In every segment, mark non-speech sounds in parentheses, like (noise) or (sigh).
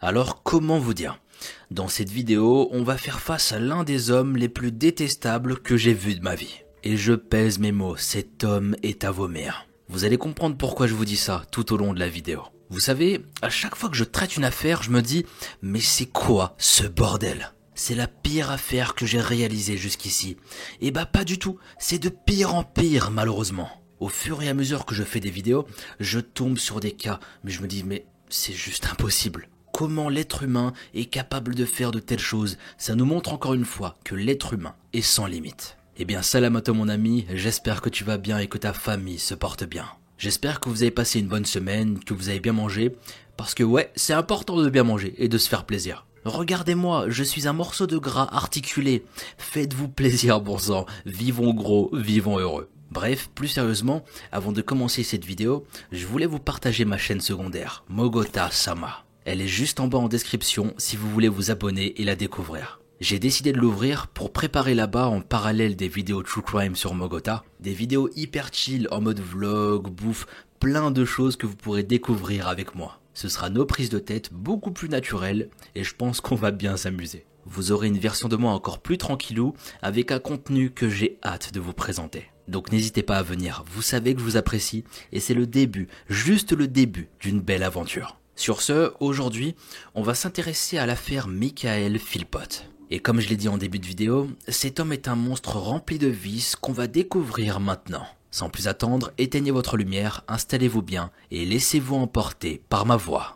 Alors comment vous dire? Dans cette vidéo, on va faire face à l'un des hommes les plus détestables que j'ai vu de ma vie. Et je pèse mes mots, cet homme est à vomir. Vous allez comprendre pourquoi je vous dis ça tout au long de la vidéo. Vous savez, à chaque fois que je traite une affaire, je me dis, mais c'est quoi ce bordel? C'est la pire affaire que j'ai réalisée jusqu'ici. Et bah pas du tout, c'est de pire en pire malheureusement. Au fur et à mesure que je fais des vidéos, je tombe sur des cas, mais je me dis mais c'est juste impossible. Comment l'être humain est capable de faire de telles choses Ça nous montre encore une fois que l'être humain est sans limite. Eh bien salam à toi mon ami, j'espère que tu vas bien et que ta famille se porte bien. J'espère que vous avez passé une bonne semaine, que vous avez bien mangé, parce que ouais, c'est important de bien manger et de se faire plaisir. Regardez-moi, je suis un morceau de gras articulé. Faites-vous plaisir, bon sang. Vivons gros, vivons heureux. Bref, plus sérieusement, avant de commencer cette vidéo, je voulais vous partager ma chaîne secondaire, Mogota Sama. Elle est juste en bas en description si vous voulez vous abonner et la découvrir. J'ai décidé de l'ouvrir pour préparer là-bas en parallèle des vidéos True Crime sur Mogota, des vidéos hyper chill en mode vlog, bouffe, plein de choses que vous pourrez découvrir avec moi. Ce sera nos prises de tête beaucoup plus naturelles et je pense qu'on va bien s'amuser. Vous aurez une version de moi encore plus tranquillou avec un contenu que j'ai hâte de vous présenter. Donc n'hésitez pas à venir, vous savez que je vous apprécie et c'est le début, juste le début d'une belle aventure. Sur ce, aujourd'hui, on va s'intéresser à l'affaire Michael Philpott. Et comme je l'ai dit en début de vidéo, cet homme est un monstre rempli de vices qu'on va découvrir maintenant. Sans plus attendre, éteignez votre lumière, installez-vous bien et laissez-vous emporter par ma voix.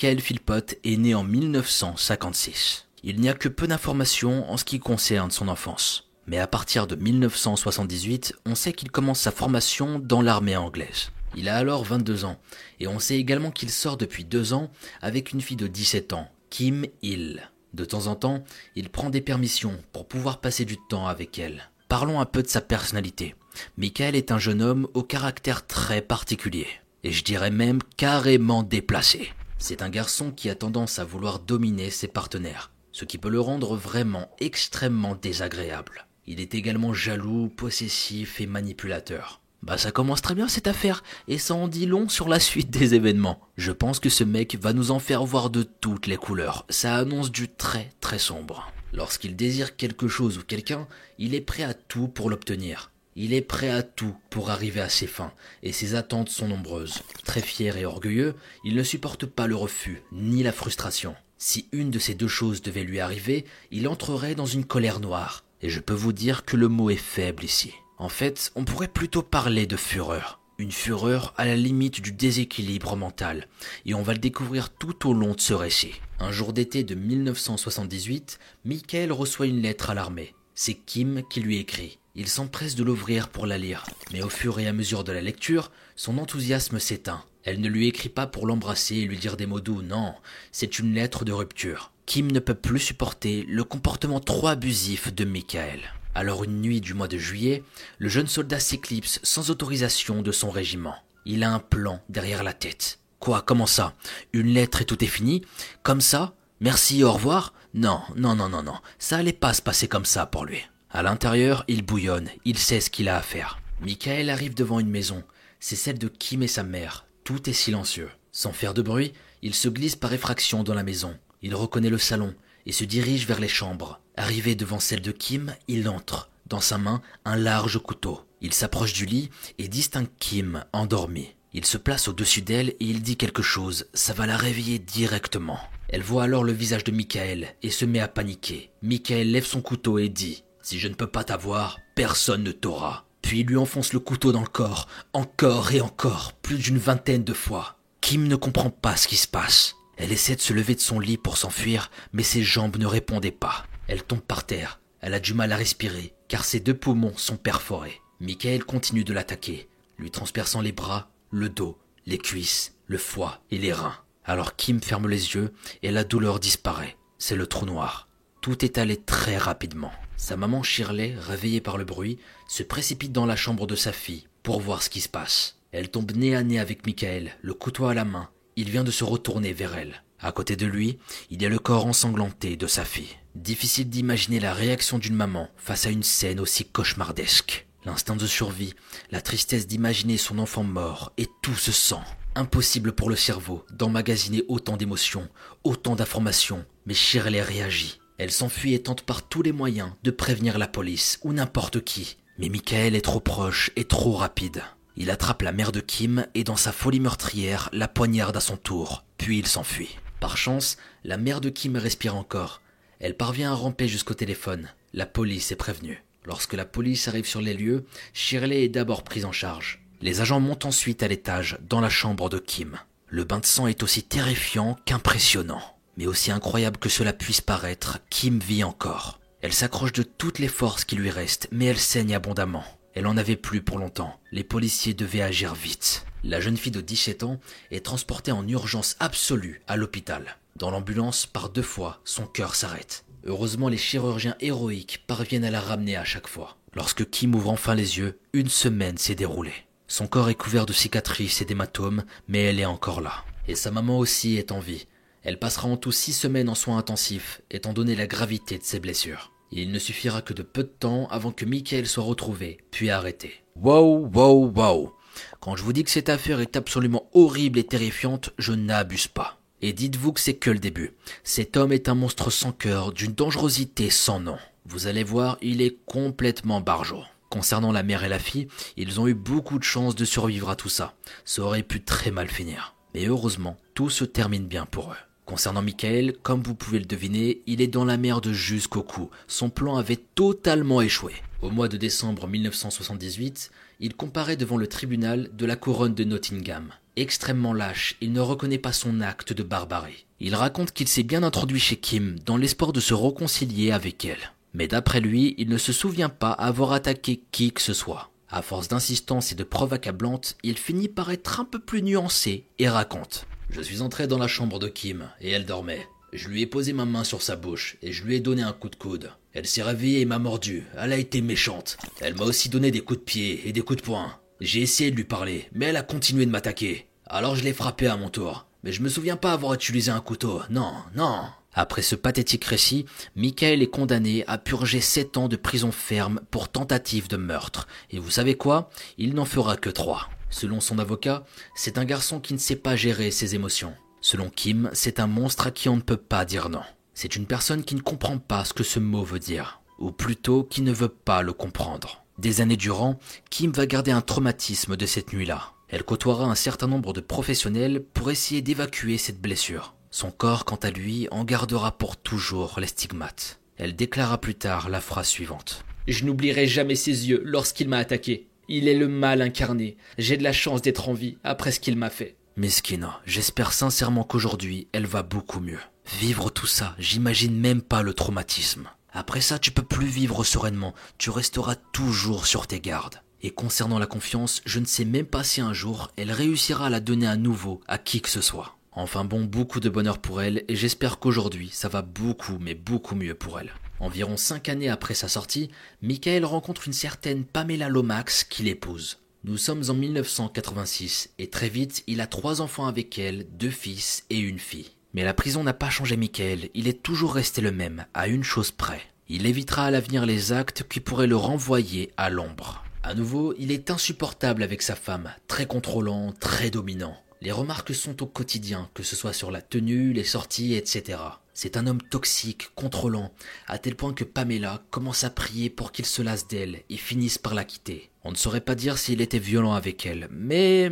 Michael Philpott est né en 1956. Il n'y a que peu d'informations en ce qui concerne son enfance. Mais à partir de 1978, on sait qu'il commence sa formation dans l'armée anglaise. Il a alors 22 ans, et on sait également qu'il sort depuis deux ans avec une fille de 17 ans, Kim Hill. De temps en temps, il prend des permissions pour pouvoir passer du temps avec elle. Parlons un peu de sa personnalité. Michael est un jeune homme au caractère très particulier, et je dirais même carrément déplacé. C'est un garçon qui a tendance à vouloir dominer ses partenaires, ce qui peut le rendre vraiment extrêmement désagréable. Il est également jaloux, possessif et manipulateur. Bah ça commence très bien cette affaire, et ça en dit long sur la suite des événements. Je pense que ce mec va nous en faire voir de toutes les couleurs. Ça annonce du très très sombre. Lorsqu'il désire quelque chose ou quelqu'un, il est prêt à tout pour l'obtenir. Il est prêt à tout pour arriver à ses fins, et ses attentes sont nombreuses. Très fier et orgueilleux, il ne supporte pas le refus, ni la frustration. Si une de ces deux choses devait lui arriver, il entrerait dans une colère noire, et je peux vous dire que le mot est faible ici. En fait, on pourrait plutôt parler de fureur. Une fureur à la limite du déséquilibre mental, et on va le découvrir tout au long de ce récit. Un jour d'été de 1978, Michael reçoit une lettre à l'armée. C'est Kim qui lui écrit. Il s'empresse de l'ouvrir pour la lire, mais au fur et à mesure de la lecture, son enthousiasme s'éteint. Elle ne lui écrit pas pour l'embrasser et lui dire des mots doux, non, c'est une lettre de rupture. Kim ne peut plus supporter le comportement trop abusif de Michael. Alors une nuit du mois de juillet, le jeune soldat s'éclipse sans autorisation de son régiment. Il a un plan derrière la tête. Quoi, comment ça? Une lettre et tout est fini? Comme ça? Merci, au revoir? Non, non, non, non, non. Ça allait pas se passer comme ça pour lui. À l'intérieur, il bouillonne, il sait ce qu'il a à faire. Michael arrive devant une maison. C'est celle de Kim et sa mère. Tout est silencieux. Sans faire de bruit, il se glisse par effraction dans la maison. Il reconnaît le salon et se dirige vers les chambres. Arrivé devant celle de Kim, il entre, dans sa main un large couteau. Il s'approche du lit et distingue Kim endormie. Il se place au-dessus d'elle et il dit quelque chose, ça va la réveiller directement. Elle voit alors le visage de Michael et se met à paniquer. Michael lève son couteau et dit Si je ne peux pas t'avoir, personne ne t'aura. Puis il lui enfonce le couteau dans le corps, encore et encore, plus d'une vingtaine de fois. Kim ne comprend pas ce qui se passe. Elle essaie de se lever de son lit pour s'enfuir, mais ses jambes ne répondaient pas. Elle tombe par terre. Elle a du mal à respirer, car ses deux poumons sont perforés. Michael continue de l'attaquer, lui transperçant les bras, le dos, les cuisses, le foie et les reins. Alors Kim ferme les yeux et la douleur disparaît. C'est le trou noir. Tout est allé très rapidement. Sa maman Shirley, réveillée par le bruit, se précipite dans la chambre de sa fille pour voir ce qui se passe. Elle tombe nez à nez avec Michael, le couteau à la main, il vient de se retourner vers elle. À côté de lui, il y a le corps ensanglanté de sa fille. Difficile d'imaginer la réaction d'une maman face à une scène aussi cauchemardesque. L'instinct de survie, la tristesse d'imaginer son enfant mort et tout ce sang. Impossible pour le cerveau d'emmagasiner autant d'émotions, autant d'informations, mais Shirley réagit. Elle s'enfuit et tente par tous les moyens de prévenir la police ou n'importe qui. Mais Michael est trop proche et trop rapide. Il attrape la mère de Kim et dans sa folie meurtrière la poignarde à son tour, puis il s'enfuit. Par chance, la mère de Kim respire encore. Elle parvient à ramper jusqu'au téléphone. La police est prévenue. Lorsque la police arrive sur les lieux, Shirley est d'abord prise en charge. Les agents montent ensuite à l'étage, dans la chambre de Kim. Le bain de sang est aussi terrifiant qu'impressionnant. Mais aussi incroyable que cela puisse paraître, Kim vit encore. Elle s'accroche de toutes les forces qui lui restent, mais elle saigne abondamment. Elle en avait plus pour longtemps. Les policiers devaient agir vite. La jeune fille de 17 ans est transportée en urgence absolue à l'hôpital. Dans l'ambulance, par deux fois, son cœur s'arrête. Heureusement, les chirurgiens héroïques parviennent à la ramener à chaque fois. Lorsque Kim ouvre enfin les yeux, une semaine s'est déroulée. Son corps est couvert de cicatrices et d'hématomes, mais elle est encore là. Et sa maman aussi est en vie. Elle passera en tout six semaines en soins intensifs, étant donné la gravité de ses blessures. Il ne suffira que de peu de temps avant que Michael soit retrouvé, puis arrêté. Wow, wow, wow. Quand je vous dis que cette affaire est absolument horrible et terrifiante, je n'abuse pas. Et dites-vous que c'est que le début. Cet homme est un monstre sans cœur, d'une dangerosité sans nom. Vous allez voir, il est complètement barjot. Concernant la mère et la fille, ils ont eu beaucoup de chance de survivre à tout ça. Ça aurait pu très mal finir. Mais heureusement, tout se termine bien pour eux. Concernant Michael, comme vous pouvez le deviner, il est dans la merde jusqu'au cou. Son plan avait totalement échoué. Au mois de décembre 1978, il comparaît devant le tribunal de la couronne de Nottingham. Extrêmement lâche, il ne reconnaît pas son acte de barbarie. Il raconte qu'il s'est bien introduit chez Kim dans l'espoir de se réconcilier avec elle. Mais d'après lui, il ne se souvient pas avoir attaqué qui que ce soit. À force d'insistance et de preuves accablantes, il finit par être un peu plus nuancé et raconte. Je suis entré dans la chambre de Kim, et elle dormait. Je lui ai posé ma main sur sa bouche, et je lui ai donné un coup de coude. Elle s'est réveillée et m'a mordu. Elle a été méchante. Elle m'a aussi donné des coups de pied et des coups de poing. J'ai essayé de lui parler, mais elle a continué de m'attaquer. Alors je l'ai frappé à mon tour. Mais je me souviens pas avoir utilisé un couteau. Non, non. Après ce pathétique récit, Michael est condamné à purger 7 ans de prison ferme pour tentative de meurtre. Et vous savez quoi? Il n'en fera que 3. Selon son avocat, c'est un garçon qui ne sait pas gérer ses émotions. Selon Kim, c'est un monstre à qui on ne peut pas dire non. C'est une personne qui ne comprend pas ce que ce mot veut dire, ou plutôt qui ne veut pas le comprendre. Des années durant, Kim va garder un traumatisme de cette nuit-là. Elle côtoiera un certain nombre de professionnels pour essayer d'évacuer cette blessure. Son corps, quant à lui, en gardera pour toujours les stigmates. Elle déclara plus tard la phrase suivante. Je n'oublierai jamais ses yeux lorsqu'il m'a attaqué. Il est le mal incarné. J'ai de la chance d'être en vie après ce qu'il m'a fait. Miskina, j'espère sincèrement qu'aujourd'hui elle va beaucoup mieux. Vivre tout ça, j'imagine même pas le traumatisme. Après ça, tu peux plus vivre sereinement, tu resteras toujours sur tes gardes. Et concernant la confiance, je ne sais même pas si un jour elle réussira à la donner à nouveau à qui que ce soit. Enfin bon, beaucoup de bonheur pour elle et j'espère qu'aujourd'hui ça va beaucoup mais beaucoup mieux pour elle. Environ cinq années après sa sortie, Michael rencontre une certaine Pamela Lomax qui l'épouse. Nous sommes en 1986 et très vite il a trois enfants avec elle, deux fils et une fille. Mais la prison n'a pas changé Michael, il est toujours resté le même, à une chose près. Il évitera à l'avenir les actes qui pourraient le renvoyer à l'ombre. À nouveau, il est insupportable avec sa femme, très contrôlant, très dominant. Les remarques sont au quotidien, que ce soit sur la tenue, les sorties, etc. C'est un homme toxique, contrôlant, à tel point que Pamela commence à prier pour qu'il se lasse d'elle et finisse par la quitter. On ne saurait pas dire s'il était violent avec elle, mais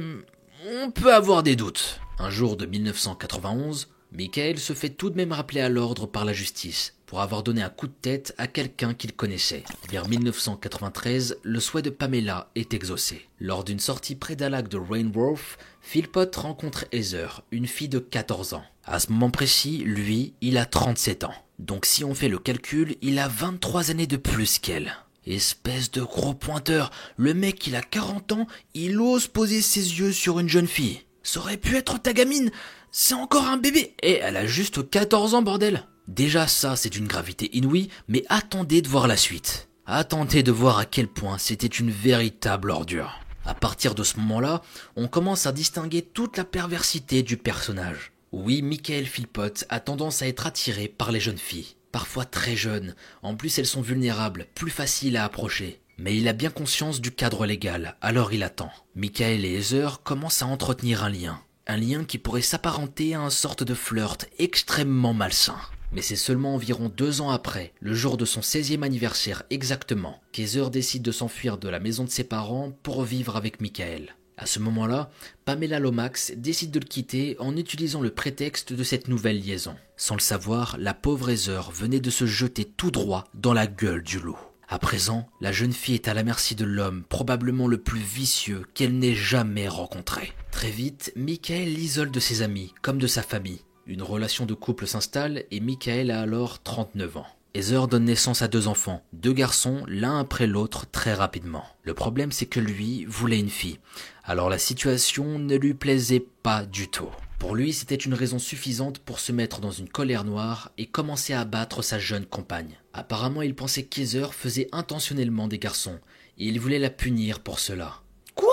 on peut avoir des doutes. Un jour de 1991, Michael se fait tout de même rappeler à l'ordre par la justice pour avoir donné un coup de tête à quelqu'un qu'il connaissait. Vers 1993, le souhait de Pamela est exaucé. Lors d'une sortie près d'un lac de Rainworth, Philpott rencontre Heather, une fille de 14 ans. À ce moment précis, lui, il a 37 ans. Donc si on fait le calcul, il a 23 années de plus qu'elle. Espèce de gros pointeur, le mec il a 40 ans, il ose poser ses yeux sur une jeune fille. Ça aurait pu être ta gamine, c'est encore un bébé, et elle a juste 14 ans bordel. Déjà ça, c'est une gravité inouïe, mais attendez de voir la suite. Attendez de voir à quel point c'était une véritable ordure. À partir de ce moment-là, on commence à distinguer toute la perversité du personnage. Oui, Michael Philpott a tendance à être attiré par les jeunes filles, parfois très jeunes, en plus elles sont vulnérables, plus faciles à approcher. Mais il a bien conscience du cadre légal, alors il attend. Michael et Heather commencent à entretenir un lien. Un lien qui pourrait s'apparenter à un sorte de flirt extrêmement malsain. Mais c'est seulement environ deux ans après, le jour de son 16e anniversaire exactement, qu'Heather décide de s'enfuir de la maison de ses parents pour vivre avec Michael. À ce moment-là, Pamela Lomax décide de le quitter en utilisant le prétexte de cette nouvelle liaison. Sans le savoir, la pauvre Heather venait de se jeter tout droit dans la gueule du loup. À présent, la jeune fille est à la merci de l'homme probablement le plus vicieux qu'elle n'ait jamais rencontré. Très vite, Michael l'isole de ses amis comme de sa famille. Une relation de couple s'installe et Michael a alors 39 ans. Heather donne naissance à deux enfants, deux garçons, l'un après l'autre très rapidement. Le problème c'est que lui voulait une fille, alors la situation ne lui plaisait pas du tout. Pour lui, c'était une raison suffisante pour se mettre dans une colère noire et commencer à abattre sa jeune compagne. Apparemment, il pensait qu'Heather faisait intentionnellement des garçons, et il voulait la punir pour cela. Quoi?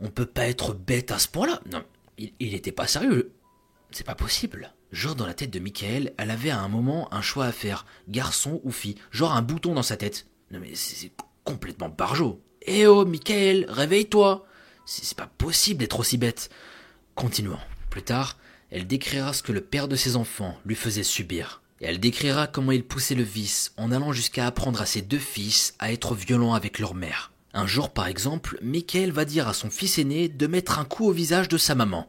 On peut pas être bête à ce point-là Non, il, il était pas sérieux. C'est pas possible. Genre dans la tête de Michael, elle avait à un moment un choix à faire, garçon ou fille, genre un bouton dans sa tête. Non mais c'est complètement barjot. Eh oh, Michael, réveille-toi C'est pas possible d'être aussi bête. Continuons. Plus tard, elle décrira ce que le père de ses enfants lui faisait subir. Et elle décrira comment il poussait le vice en allant jusqu'à apprendre à ses deux fils à être violents avec leur mère. Un jour, par exemple, Michael va dire à son fils aîné de mettre un coup au visage de sa maman.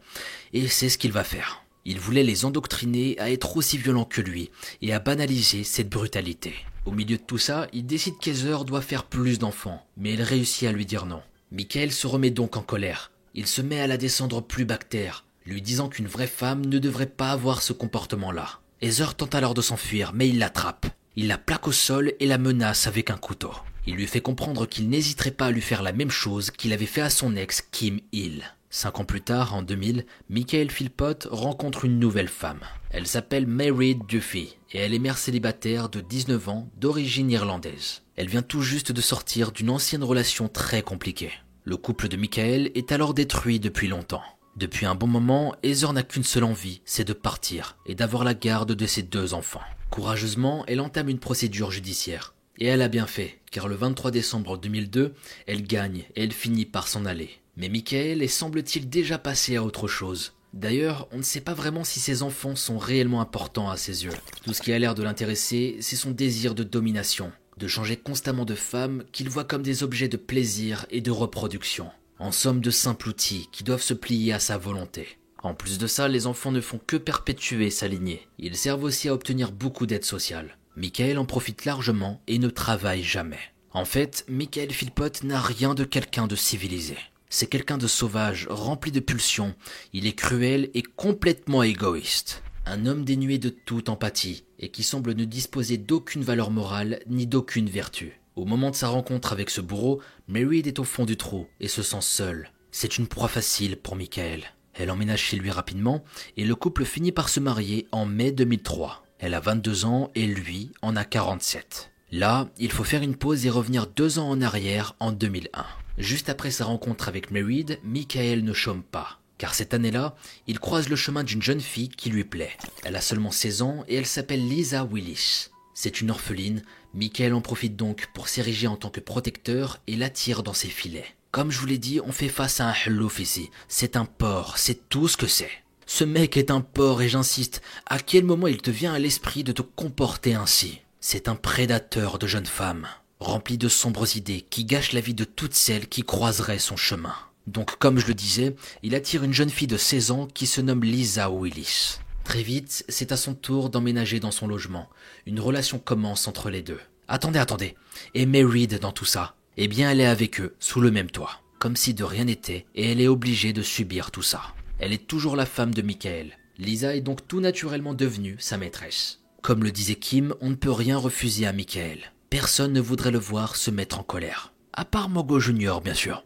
Et c'est ce qu'il va faire. Il voulait les endoctriner à être aussi violents que lui et à banaliser cette brutalité. Au milieu de tout ça, il décide qu'Heather doit faire plus d'enfants, mais il réussit à lui dire non. Michael se remet donc en colère. Il se met à la descendre plus bactère, lui disant qu'une vraie femme ne devrait pas avoir ce comportement-là. Heather tente alors de s'enfuir, mais il l'attrape. Il la plaque au sol et la menace avec un couteau. Il lui fait comprendre qu'il n'hésiterait pas à lui faire la même chose qu'il avait fait à son ex Kim Hill. Cinq ans plus tard, en 2000, Michael Philpott rencontre une nouvelle femme. Elle s'appelle Mary Duffy et elle est mère célibataire de 19 ans d'origine irlandaise. Elle vient tout juste de sortir d'une ancienne relation très compliquée. Le couple de Michael est alors détruit depuis longtemps. Depuis un bon moment, Heather n'a qu'une seule envie, c'est de partir et d'avoir la garde de ses deux enfants. Courageusement, elle entame une procédure judiciaire. Et elle a bien fait, car le 23 décembre 2002, elle gagne et elle finit par s'en aller. Mais Michael est semble-t-il déjà passé à autre chose. D'ailleurs, on ne sait pas vraiment si ses enfants sont réellement importants à ses yeux. Tout ce qui a l'air de l'intéresser, c'est son désir de domination, de changer constamment de femme qu'il voit comme des objets de plaisir et de reproduction. En somme de simples outils qui doivent se plier à sa volonté. En plus de ça, les enfants ne font que perpétuer sa lignée. Ils servent aussi à obtenir beaucoup d'aide sociale. Michael en profite largement et ne travaille jamais. En fait, Michael Philpott n'a rien de quelqu'un de civilisé. C'est quelqu'un de sauvage, rempli de pulsions. Il est cruel et complètement égoïste. Un homme dénué de toute empathie et qui semble ne disposer d'aucune valeur morale ni d'aucune vertu. Au moment de sa rencontre avec ce bourreau, Mary est au fond du trou et se sent seule. C'est une proie facile pour Michael. Elle emménage chez lui rapidement et le couple finit par se marier en mai 2003. Elle a 22 ans et lui en a 47. Là, il faut faire une pause et revenir deux ans en arrière en 2001. Juste après sa rencontre avec Merid, Michael ne chôme pas. Car cette année-là, il croise le chemin d'une jeune fille qui lui plaît. Elle a seulement 16 ans et elle s'appelle Lisa Willis. C'est une orpheline, Michael en profite donc pour s'ériger en tant que protecteur et l'attire dans ses filets. Comme je vous l'ai dit, on fait face à un hlouf ici. C'est un porc, c'est tout ce que c'est. Ce mec est un porc et j'insiste, à quel moment il te vient à l'esprit de te comporter ainsi? C'est un prédateur de jeunes femmes, rempli de sombres idées qui gâche la vie de toutes celles qui croiseraient son chemin. Donc comme je le disais, il attire une jeune fille de 16 ans qui se nomme Lisa Willis. Très vite, c'est à son tour d'emménager dans son logement. Une relation commence entre les deux. Attendez, attendez. Et Merid dans tout ça? Eh bien, elle est avec eux, sous le même toit. Comme si de rien n'était, et elle est obligée de subir tout ça. Elle est toujours la femme de Michael. Lisa est donc tout naturellement devenue sa maîtresse. Comme le disait Kim, on ne peut rien refuser à Michael. Personne ne voudrait le voir se mettre en colère. À part Mogo Junior, bien sûr.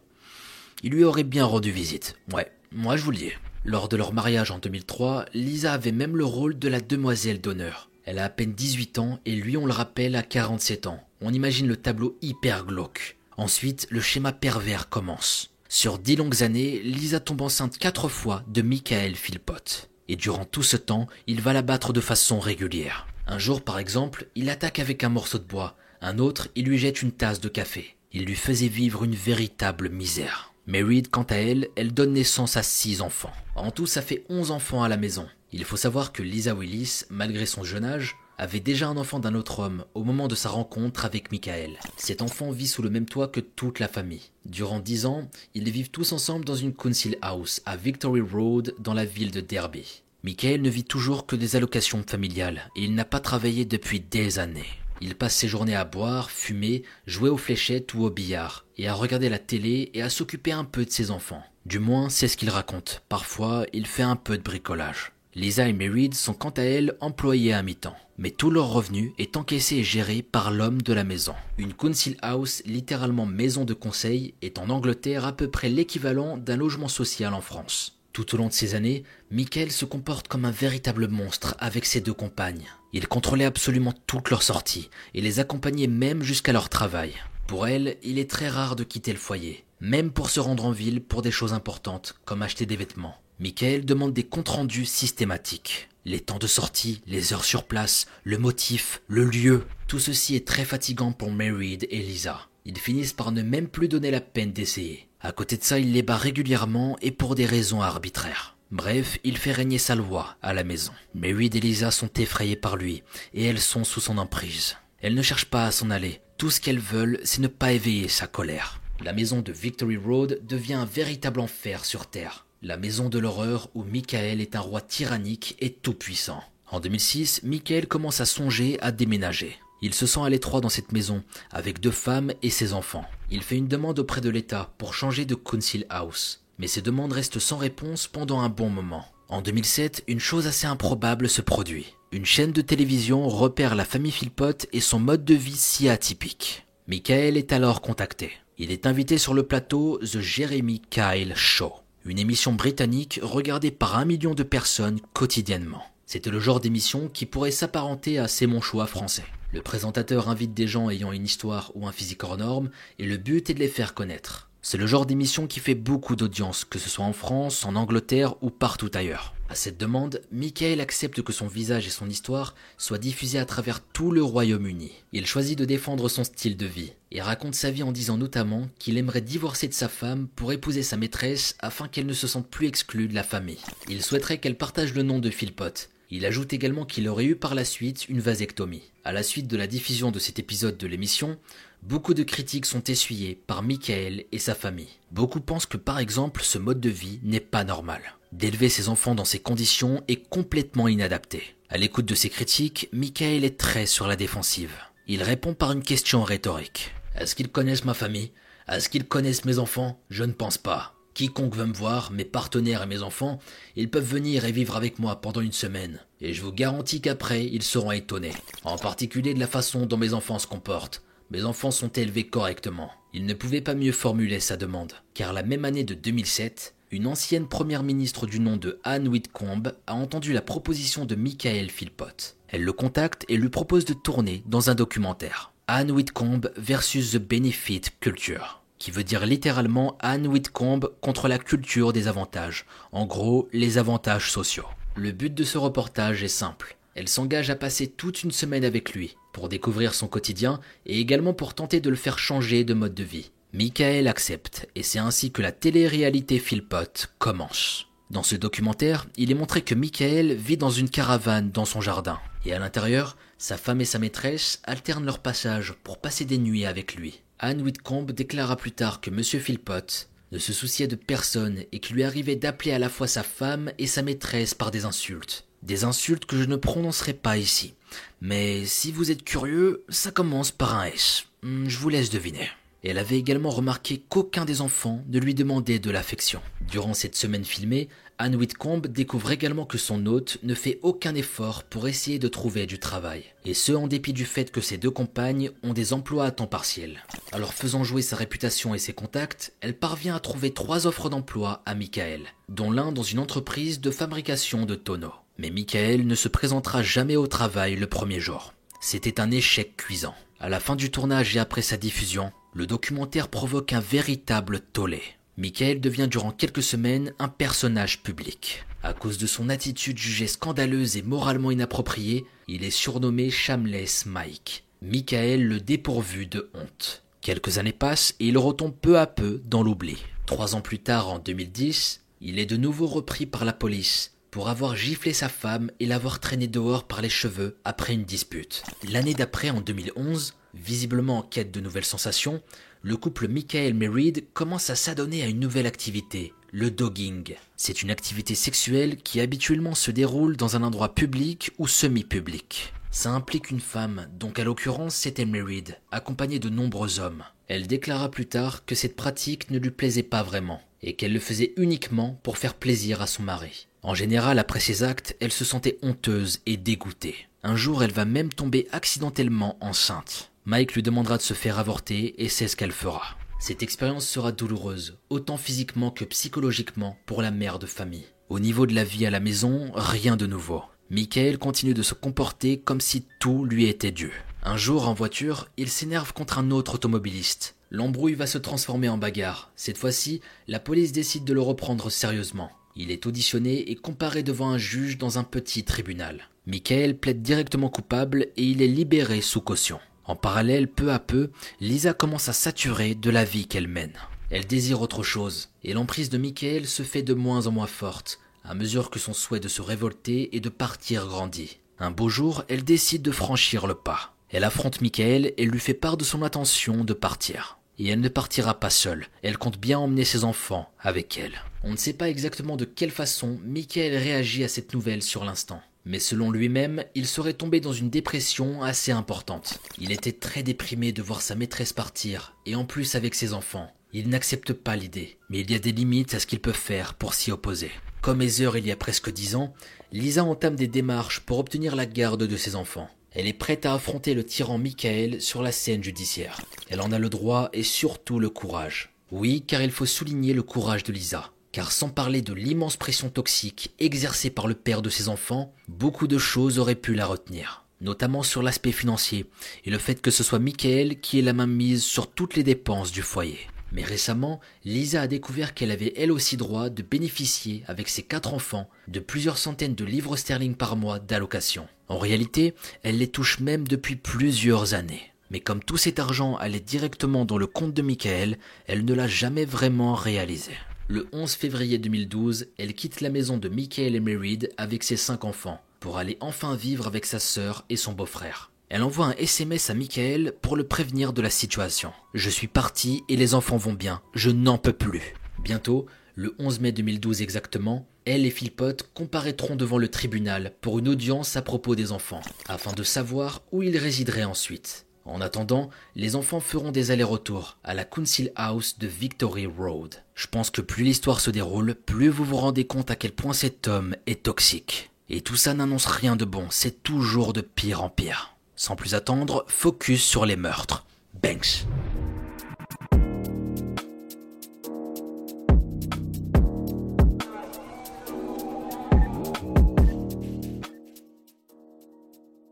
Il lui aurait bien rendu visite. Ouais, moi je vous le dis. Lors de leur mariage en 2003, Lisa avait même le rôle de la demoiselle d'honneur. Elle a à peine 18 ans et lui on le rappelle à 47 ans. On imagine le tableau hyper glauque. Ensuite, le schéma pervers commence. Sur dix longues années, Lisa tombe enceinte quatre fois de Michael Philpott. Et durant tout ce temps, il va la battre de façon régulière. Un jour, par exemple, il attaque avec un morceau de bois. Un autre, il lui jette une tasse de café. Il lui faisait vivre une véritable misère. Mary, quant à elle, elle donne naissance à six enfants. En tout, ça fait onze enfants à la maison. Il faut savoir que Lisa Willis, malgré son jeune âge, avait déjà un enfant d'un autre homme au moment de sa rencontre avec Michael. Cet enfant vit sous le même toit que toute la famille. Durant dix ans, ils vivent tous ensemble dans une council house à Victory Road dans la ville de Derby. Michael ne vit toujours que des allocations familiales et il n'a pas travaillé depuis des années. Il passe ses journées à boire, fumer, jouer aux fléchettes ou au billard, et à regarder la télé et à s'occuper un peu de ses enfants. Du moins, c'est ce qu'il raconte. Parfois, il fait un peu de bricolage. Lisa et Merid sont quant à elles employées à mi-temps, mais tout leur revenu est encaissé et géré par l'homme de la maison. Une council house, littéralement maison de conseil, est en Angleterre à peu près l'équivalent d'un logement social en France. Tout au long de ces années, Michael se comporte comme un véritable monstre avec ses deux compagnes. Il contrôlait absolument toutes leurs sorties et les accompagnait même jusqu'à leur travail. Pour elle, il est très rare de quitter le foyer, même pour se rendre en ville pour des choses importantes comme acheter des vêtements. Michael demande des comptes rendus systématiques. Les temps de sortie, les heures sur place, le motif, le lieu, tout ceci est très fatigant pour Mary et Lisa. Ils finissent par ne même plus donner la peine d'essayer. À côté de ça, il les bat régulièrement et pour des raisons arbitraires. Bref, il fait régner sa loi à la maison. Mary et Lisa sont effrayées par lui et elles sont sous son emprise. Elles ne cherchent pas à s'en aller. Tout ce qu'elles veulent, c'est ne pas éveiller sa colère. La maison de Victory Road devient un véritable enfer sur Terre la maison de l'horreur où Michael est un roi tyrannique et tout-puissant. En 2006, Michael commence à songer à déménager. Il se sent à l'étroit dans cette maison, avec deux femmes et ses enfants. Il fait une demande auprès de l'État pour changer de council house. Mais ces demandes restent sans réponse pendant un bon moment. En 2007, une chose assez improbable se produit. Une chaîne de télévision repère la famille Philpott et son mode de vie si atypique. Michael est alors contacté. Il est invité sur le plateau The Jeremy Kyle Show une émission britannique regardée par un million de personnes quotidiennement. C'était le genre d'émission qui pourrait s'apparenter à C'est mon choix français. Le présentateur invite des gens ayant une histoire ou un physique hors norme et le but est de les faire connaître. C'est le genre d'émission qui fait beaucoup d'audience, que ce soit en France, en Angleterre ou partout ailleurs. À cette demande, Michael accepte que son visage et son histoire soient diffusés à travers tout le Royaume-Uni. Il choisit de défendre son style de vie et raconte sa vie en disant notamment qu'il aimerait divorcer de sa femme pour épouser sa maîtresse afin qu'elle ne se sente plus exclue de la famille. Il souhaiterait qu'elle partage le nom de Philpott. Il ajoute également qu'il aurait eu par la suite une vasectomie. À la suite de la diffusion de cet épisode de l'émission, Beaucoup de critiques sont essuyées par Michael et sa famille. Beaucoup pensent que par exemple ce mode de vie n'est pas normal. D'élever ses enfants dans ces conditions est complètement inadapté. À l'écoute de ces critiques, Michael est très sur la défensive. Il répond par une question rhétorique. Est-ce qu'ils connaissent ma famille? Est-ce qu'ils connaissent mes enfants? Je ne pense pas. Quiconque veut me voir, mes partenaires et mes enfants, ils peuvent venir et vivre avec moi pendant une semaine. Et je vous garantis qu'après, ils seront étonnés. En particulier de la façon dont mes enfants se comportent. Mes enfants sont élevés correctement. Il ne pouvait pas mieux formuler sa demande, car la même année de 2007, une ancienne première ministre du nom de Anne Whitcomb a entendu la proposition de Michael Philpott. Elle le contacte et lui propose de tourner dans un documentaire. Anne Whitcomb versus the Benefit Culture, qui veut dire littéralement Anne Whitcomb contre la culture des avantages, en gros les avantages sociaux. Le but de ce reportage est simple. Elle s'engage à passer toute une semaine avec lui, pour découvrir son quotidien et également pour tenter de le faire changer de mode de vie. Michael accepte, et c'est ainsi que la télé-réalité Philpott commence. Dans ce documentaire, il est montré que Michael vit dans une caravane dans son jardin, et à l'intérieur, sa femme et sa maîtresse alternent leur passage pour passer des nuits avec lui. Anne Whitcomb déclara plus tard que M. Philpott ne se souciait de personne et qu'il lui arrivait d'appeler à la fois sa femme et sa maîtresse par des insultes. Des insultes que je ne prononcerai pas ici. Mais si vous êtes curieux, ça commence par un S. Hmm, je vous laisse deviner. elle avait également remarqué qu'aucun des enfants ne lui demandait de l'affection. Durant cette semaine filmée, Anne Whitcomb découvre également que son hôte ne fait aucun effort pour essayer de trouver du travail. Et ce en dépit du fait que ses deux compagnes ont des emplois à temps partiel. Alors faisant jouer sa réputation et ses contacts, elle parvient à trouver trois offres d'emploi à Michael, dont l'un dans une entreprise de fabrication de tonneaux. Mais Michael ne se présentera jamais au travail le premier jour. C'était un échec cuisant. À la fin du tournage et après sa diffusion, le documentaire provoque un véritable tollé. Michael devient durant quelques semaines un personnage public. À cause de son attitude jugée scandaleuse et moralement inappropriée, il est surnommé Shameless Mike. Michael le dépourvu de honte. Quelques années passent et il retombe peu à peu dans l'oubli. Trois ans plus tard, en 2010, il est de nouveau repris par la police pour avoir giflé sa femme et l'avoir traîné dehors par les cheveux après une dispute. L'année d'après, en 2011, visiblement en quête de nouvelles sensations, le couple Michael Merid commence à s'adonner à une nouvelle activité, le dogging. C'est une activité sexuelle qui habituellement se déroule dans un endroit public ou semi-public. Ça implique une femme, donc à l'occurrence c'était Merid, accompagnée de nombreux hommes. Elle déclara plus tard que cette pratique ne lui plaisait pas vraiment, et qu'elle le faisait uniquement pour faire plaisir à son mari. En général, après ces actes, elle se sentait honteuse et dégoûtée. Un jour, elle va même tomber accidentellement enceinte. Mike lui demandera de se faire avorter et c'est ce qu'elle fera. Cette expérience sera douloureuse, autant physiquement que psychologiquement pour la mère de famille. Au niveau de la vie à la maison, rien de nouveau. Michael continue de se comporter comme si tout lui était dû. Un jour, en voiture, il s'énerve contre un autre automobiliste. L'embrouille va se transformer en bagarre. Cette fois-ci, la police décide de le reprendre sérieusement. Il est auditionné et comparé devant un juge dans un petit tribunal. Michael plaide directement coupable et il est libéré sous caution. En parallèle, peu à peu, Lisa commence à saturer de la vie qu'elle mène. Elle désire autre chose, et l'emprise de Michael se fait de moins en moins forte, à mesure que son souhait de se révolter et de partir grandit. Un beau jour, elle décide de franchir le pas. Elle affronte Michael et lui fait part de son intention de partir. Et elle ne partira pas seule, elle compte bien emmener ses enfants avec elle. On ne sait pas exactement de quelle façon Michael réagit à cette nouvelle sur l'instant. Mais selon lui-même, il serait tombé dans une dépression assez importante. Il était très déprimé de voir sa maîtresse partir, et en plus avec ses enfants. Il n'accepte pas l'idée, mais il y a des limites à ce qu'il peut faire pour s'y opposer. Comme Heather il y a presque dix ans, Lisa entame des démarches pour obtenir la garde de ses enfants. Elle est prête à affronter le tyran Michael sur la scène judiciaire. Elle en a le droit et surtout le courage. Oui, car il faut souligner le courage de Lisa car sans parler de l'immense pression toxique exercée par le père de ses enfants, beaucoup de choses auraient pu la retenir, notamment sur l'aspect financier et le fait que ce soit Michael qui ait la main mise sur toutes les dépenses du foyer. Mais récemment, Lisa a découvert qu'elle avait elle aussi droit de bénéficier, avec ses quatre enfants, de plusieurs centaines de livres sterling par mois d'allocation. En réalité, elle les touche même depuis plusieurs années. Mais comme tout cet argent allait directement dans le compte de Michael, elle ne l'a jamais vraiment réalisé. Le 11 février 2012, elle quitte la maison de Michael et Merid avec ses cinq enfants pour aller enfin vivre avec sa sœur et son beau-frère. Elle envoie un SMS à Michael pour le prévenir de la situation. Je suis parti et les enfants vont bien. Je n'en peux plus. Bientôt, le 11 mai 2012 exactement, elle et Philpott comparaîtront devant le tribunal pour une audience à propos des enfants, afin de savoir où ils résideraient ensuite. En attendant, les enfants feront des allers-retours à la Council House de Victory Road. Je pense que plus l'histoire se déroule, plus vous vous rendez compte à quel point cet homme est toxique. Et tout ça n'annonce rien de bon, c'est toujours de pire en pire. Sans plus attendre, focus sur les meurtres. Banks.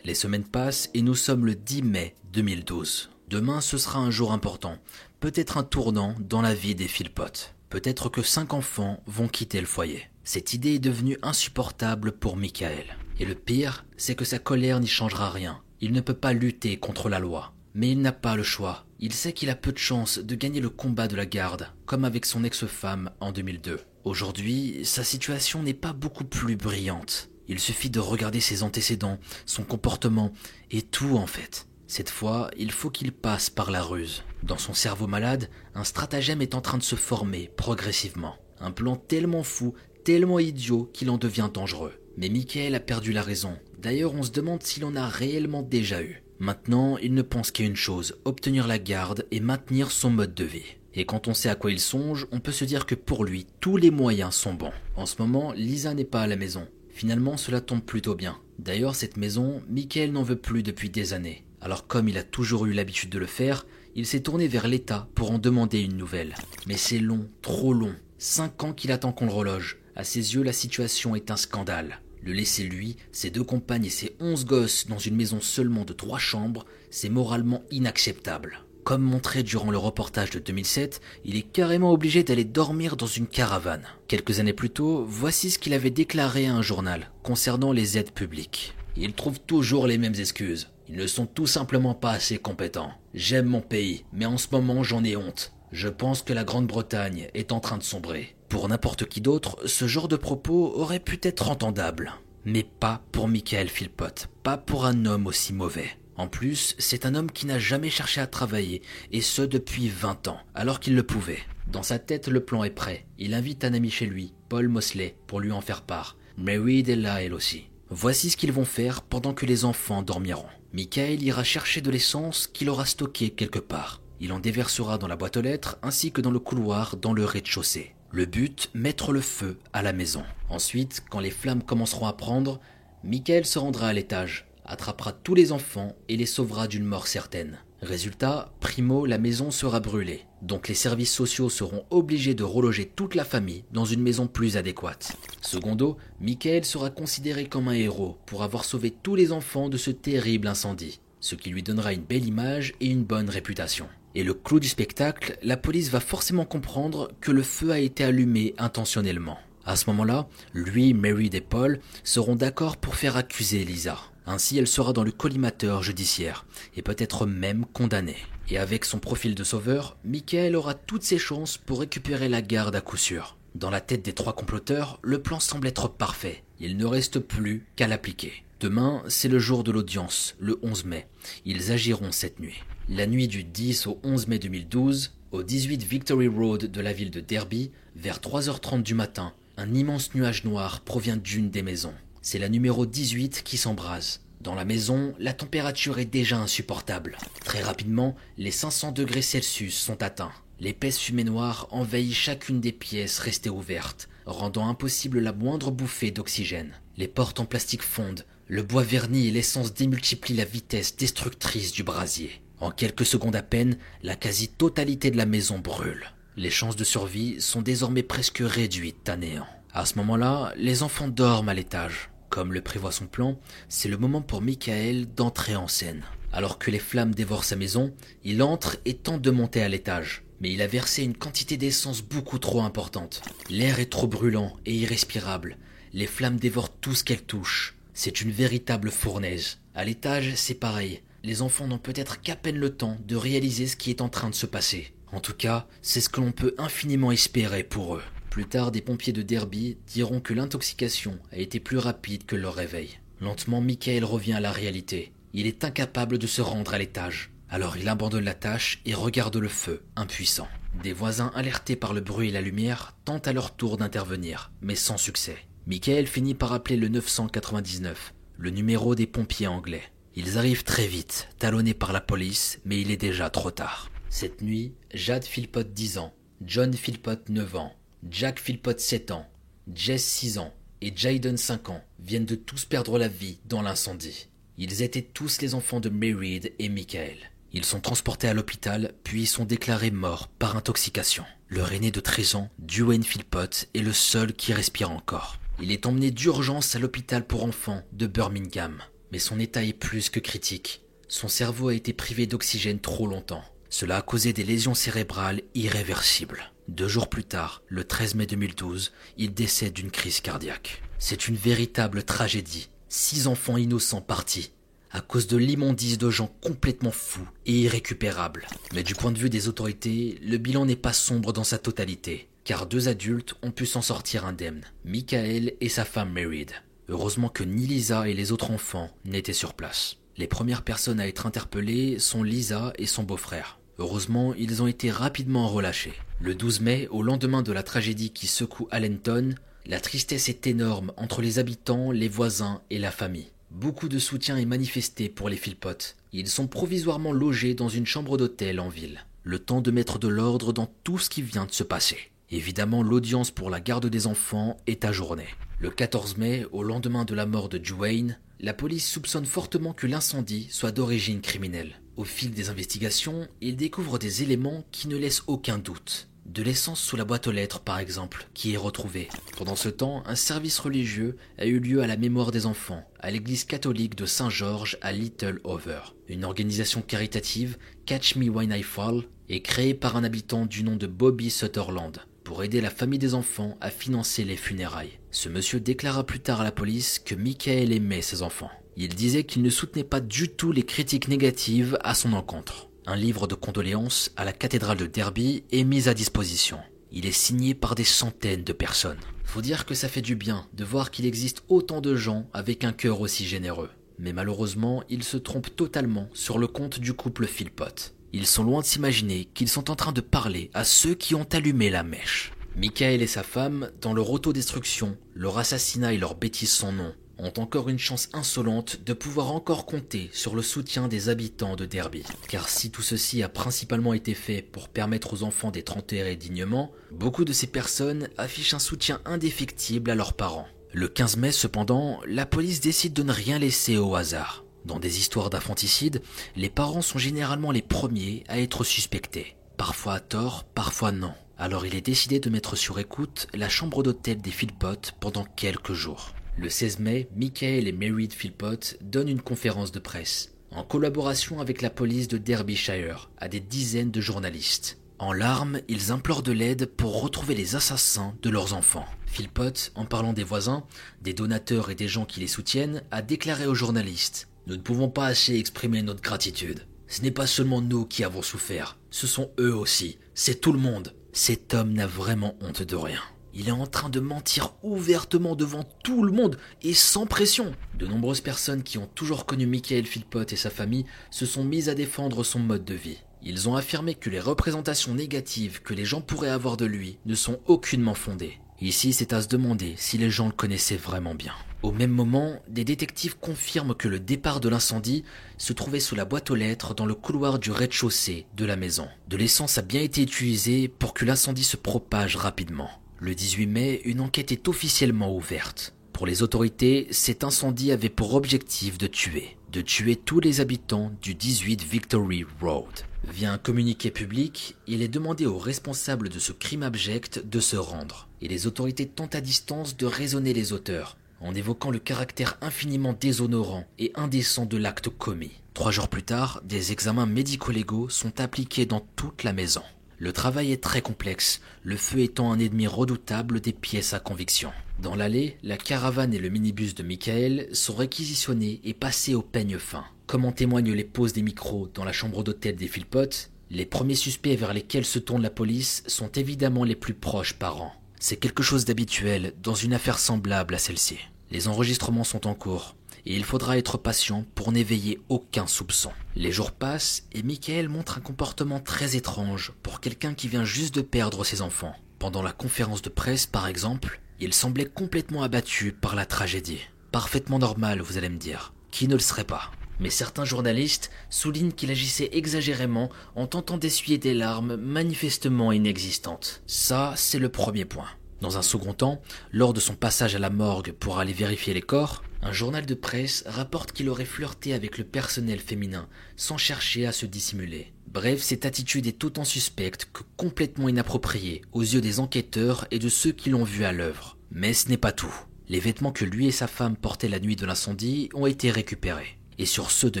Les semaines passent et nous sommes le 10 mai 2012. Demain, ce sera un jour important, peut-être un tournant dans la vie des Philpott. Peut-être que cinq enfants vont quitter le foyer. Cette idée est devenue insupportable pour Michael. Et le pire, c'est que sa colère n'y changera rien. Il ne peut pas lutter contre la loi. Mais il n'a pas le choix. Il sait qu'il a peu de chances de gagner le combat de la garde, comme avec son ex-femme en 2002. Aujourd'hui, sa situation n'est pas beaucoup plus brillante. Il suffit de regarder ses antécédents, son comportement, et tout en fait. Cette fois, il faut qu'il passe par la ruse. Dans son cerveau malade, un stratagème est en train de se former progressivement. Un plan tellement fou, tellement idiot qu'il en devient dangereux. Mais Michael a perdu la raison. D'ailleurs, on se demande s'il en a réellement déjà eu. Maintenant, il ne pense qu'à une chose, obtenir la garde et maintenir son mode de vie. Et quand on sait à quoi il songe, on peut se dire que pour lui, tous les moyens sont bons. En ce moment, Lisa n'est pas à la maison. Finalement, cela tombe plutôt bien. D'ailleurs, cette maison, Michael n'en veut plus depuis des années. Alors comme il a toujours eu l'habitude de le faire, il s'est tourné vers l'État pour en demander une nouvelle. Mais c'est long, trop long. Cinq ans qu'il attend qu'on le reloge. À ses yeux, la situation est un scandale. Le laisser lui, ses deux compagnes et ses onze gosses dans une maison seulement de trois chambres, c'est moralement inacceptable. Comme montré durant le reportage de 2007, il est carrément obligé d'aller dormir dans une caravane. Quelques années plus tôt, voici ce qu'il avait déclaré à un journal concernant les aides publiques. Ils trouvent toujours les mêmes excuses. Ils ne sont tout simplement pas assez compétents. J'aime mon pays, mais en ce moment j'en ai honte. Je pense que la Grande-Bretagne est en train de sombrer. Pour n'importe qui d'autre, ce genre de propos aurait pu être entendable. Mais pas pour Michael Philpott, pas pour un homme aussi mauvais. En plus, c'est un homme qui n'a jamais cherché à travailler, et ce depuis 20 ans, alors qu'il le pouvait. Dans sa tête, le plan est prêt. Il invite un ami chez lui, Paul Mosley, pour lui en faire part. Mary est là, elle aussi. Voici ce qu'ils vont faire pendant que les enfants dormiront. Michael ira chercher de l'essence qu'il aura stocké quelque part. Il en déversera dans la boîte aux lettres ainsi que dans le couloir dans le rez-de-chaussée. Le but, mettre le feu à la maison. Ensuite, quand les flammes commenceront à prendre, Michael se rendra à l'étage, attrapera tous les enfants et les sauvera d'une mort certaine. Résultat, primo, la maison sera brûlée. Donc les services sociaux seront obligés de reloger toute la famille dans une maison plus adéquate. Secondo, Michael sera considéré comme un héros pour avoir sauvé tous les enfants de ce terrible incendie, ce qui lui donnera une belle image et une bonne réputation. Et le clou du spectacle, la police va forcément comprendre que le feu a été allumé intentionnellement. À ce moment-là, lui, Mary et Paul seront d'accord pour faire accuser Lisa. Ainsi, elle sera dans le collimateur judiciaire et peut-être même condamnée. Et avec son profil de sauveur, Michael aura toutes ses chances pour récupérer la garde à coup sûr. Dans la tête des trois comploteurs, le plan semble être parfait. Il ne reste plus qu'à l'appliquer. Demain, c'est le jour de l'audience, le 11 mai. Ils agiront cette nuit. La nuit du 10 au 11 mai 2012, au 18 Victory Road de la ville de Derby, vers 3h30 du matin, un immense nuage noir provient d'une des maisons. C'est la numéro 18 qui s'embrase. Dans la maison, la température est déjà insupportable. Très rapidement, les 500 degrés Celsius sont atteints. L'épaisse fumée noire envahit chacune des pièces restées ouvertes, rendant impossible la moindre bouffée d'oxygène. Les portes en plastique fondent, le bois verni et l'essence démultiplient la vitesse destructrice du brasier. En quelques secondes à peine, la quasi-totalité de la maison brûle. Les chances de survie sont désormais presque réduites à néant. À ce moment-là, les enfants dorment à l'étage. Comme le prévoit son plan, c'est le moment pour Michael d'entrer en scène. Alors que les flammes dévorent sa maison, il entre et tente de monter à l'étage. Mais il a versé une quantité d'essence beaucoup trop importante. L'air est trop brûlant et irrespirable. Les flammes dévorent tout ce qu'elles touchent. C'est une véritable fournaise. À l'étage, c'est pareil. Les enfants n'ont peut-être qu'à peine le temps de réaliser ce qui est en train de se passer. En tout cas, c'est ce que l'on peut infiniment espérer pour eux. Plus tard, des pompiers de Derby diront que l'intoxication a été plus rapide que leur réveil. Lentement, Michael revient à la réalité. Il est incapable de se rendre à l'étage. Alors il abandonne la tâche et regarde le feu, impuissant. Des voisins alertés par le bruit et la lumière tentent à leur tour d'intervenir, mais sans succès. Michael finit par appeler le 999, le numéro des pompiers anglais. Ils arrivent très vite, talonnés par la police, mais il est déjà trop tard. Cette nuit, Jade Philpott 10 ans, John Philpott 9 ans, Jack Philpott 7 ans, Jess 6 ans et Jaden 5 ans viennent de tous perdre la vie dans l'incendie. Ils étaient tous les enfants de Mary et Michael. Ils sont transportés à l'hôpital, puis sont déclarés morts par intoxication. Leur aîné de 13 ans, Duane Philpott, est le seul qui respire encore. Il est emmené d'urgence à l'hôpital pour enfants de Birmingham. Mais son état est plus que critique. Son cerveau a été privé d'oxygène trop longtemps. Cela a causé des lésions cérébrales irréversibles. Deux jours plus tard, le 13 mai 2012, il décède d'une crise cardiaque. C'est une véritable tragédie. Six enfants innocents partis, à cause de l'immondice de gens complètement fous et irrécupérables. Mais du point de vue des autorités, le bilan n'est pas sombre dans sa totalité, car deux adultes ont pu s'en sortir indemnes, Michael et sa femme Merid. Heureusement que ni Lisa et les autres enfants n'étaient sur place. Les premières personnes à être interpellées sont Lisa et son beau-frère. Heureusement, ils ont été rapidement relâchés. Le 12 mai, au lendemain de la tragédie qui secoue Allenton, la tristesse est énorme entre les habitants, les voisins et la famille. Beaucoup de soutien est manifesté pour les Philpott. Ils sont provisoirement logés dans une chambre d'hôtel en ville. Le temps de mettre de l'ordre dans tout ce qui vient de se passer. Évidemment, l'audience pour la garde des enfants est ajournée. Le 14 mai, au lendemain de la mort de Duane, la police soupçonne fortement que l'incendie soit d'origine criminelle. Au fil des investigations, ils découvrent des éléments qui ne laissent aucun doute. De l'essence sous la boîte aux lettres, par exemple, qui est retrouvée. Pendant ce temps, un service religieux a eu lieu à la mémoire des enfants, à l'église catholique de Saint-Georges à Little Over. Une organisation caritative, Catch Me When I Fall, est créée par un habitant du nom de Bobby Sutherland pour aider la famille des enfants à financer les funérailles. Ce monsieur déclara plus tard à la police que Michael aimait ses enfants. Il disait qu'il ne soutenait pas du tout les critiques négatives à son encontre. Un livre de condoléances à la cathédrale de Derby est mis à disposition. Il est signé par des centaines de personnes. Faut dire que ça fait du bien de voir qu'il existe autant de gens avec un cœur aussi généreux. Mais malheureusement, ils se trompent totalement sur le compte du couple Philpott. Ils sont loin de s'imaginer qu'ils sont en train de parler à ceux qui ont allumé la mèche. Michael et sa femme, dans leur autodestruction, leur assassinat et leur bêtise sans nom, ont encore une chance insolente de pouvoir encore compter sur le soutien des habitants de Derby. Car si tout ceci a principalement été fait pour permettre aux enfants d'être enterrés dignement, beaucoup de ces personnes affichent un soutien indéfectible à leurs parents. Le 15 mai cependant, la police décide de ne rien laisser au hasard. Dans des histoires d'infanticide, les parents sont généralement les premiers à être suspectés. Parfois à tort, parfois non. Alors il est décidé de mettre sur écoute la chambre d'hôtel des Philpott pendant quelques jours. Le 16 mai, Michael et Mary Philpott donnent une conférence de presse, en collaboration avec la police de Derbyshire, à des dizaines de journalistes. En larmes, ils implorent de l'aide pour retrouver les assassins de leurs enfants. Philpott, en parlant des voisins, des donateurs et des gens qui les soutiennent, a déclaré aux journalistes Nous ne pouvons pas assez exprimer notre gratitude. Ce n'est pas seulement nous qui avons souffert, ce sont eux aussi, c'est tout le monde. Cet homme n'a vraiment honte de rien. Il est en train de mentir ouvertement devant tout le monde et sans pression. De nombreuses personnes qui ont toujours connu Michael Philpott et sa famille se sont mises à défendre son mode de vie. Ils ont affirmé que les représentations négatives que les gens pourraient avoir de lui ne sont aucunement fondées. Ici, c'est à se demander si les gens le connaissaient vraiment bien. Au même moment, des détectives confirment que le départ de l'incendie se trouvait sous la boîte aux lettres dans le couloir du rez-de-chaussée de la maison. De l'essence a bien été utilisée pour que l'incendie se propage rapidement. Le 18 mai, une enquête est officiellement ouverte. Pour les autorités, cet incendie avait pour objectif de tuer, de tuer tous les habitants du 18 Victory Road. Via un communiqué public, il est demandé aux responsables de ce crime abject de se rendre, et les autorités tentent à distance de raisonner les auteurs, en évoquant le caractère infiniment déshonorant et indécent de l'acte commis. Trois jours plus tard, des examens médico-légaux sont appliqués dans toute la maison. Le travail est très complexe, le feu étant un ennemi redoutable des pièces à conviction. Dans l'allée, la caravane et le minibus de Michael sont réquisitionnés et passés au peigne fin. Comme en témoignent les poses des micros dans la chambre d'hôtel des Philpott, les premiers suspects vers lesquels se tourne la police sont évidemment les plus proches parents. C'est quelque chose d'habituel dans une affaire semblable à celle-ci. Les enregistrements sont en cours et il faudra être patient pour n'éveiller aucun soupçon. Les jours passent et Michael montre un comportement très étrange pour quelqu'un qui vient juste de perdre ses enfants. Pendant la conférence de presse, par exemple, il semblait complètement abattu par la tragédie. Parfaitement normal, vous allez me dire. Qui ne le serait pas? Mais certains journalistes soulignent qu'il agissait exagérément en tentant d'essuyer des larmes manifestement inexistantes. Ça, c'est le premier point. Dans un second temps, lors de son passage à la morgue pour aller vérifier les corps, un journal de presse rapporte qu'il aurait flirté avec le personnel féminin sans chercher à se dissimuler. Bref, cette attitude est autant suspecte que complètement inappropriée aux yeux des enquêteurs et de ceux qui l'ont vu à l'œuvre. Mais ce n'est pas tout. Les vêtements que lui et sa femme portaient la nuit de l'incendie ont été récupérés. Et sur ceux de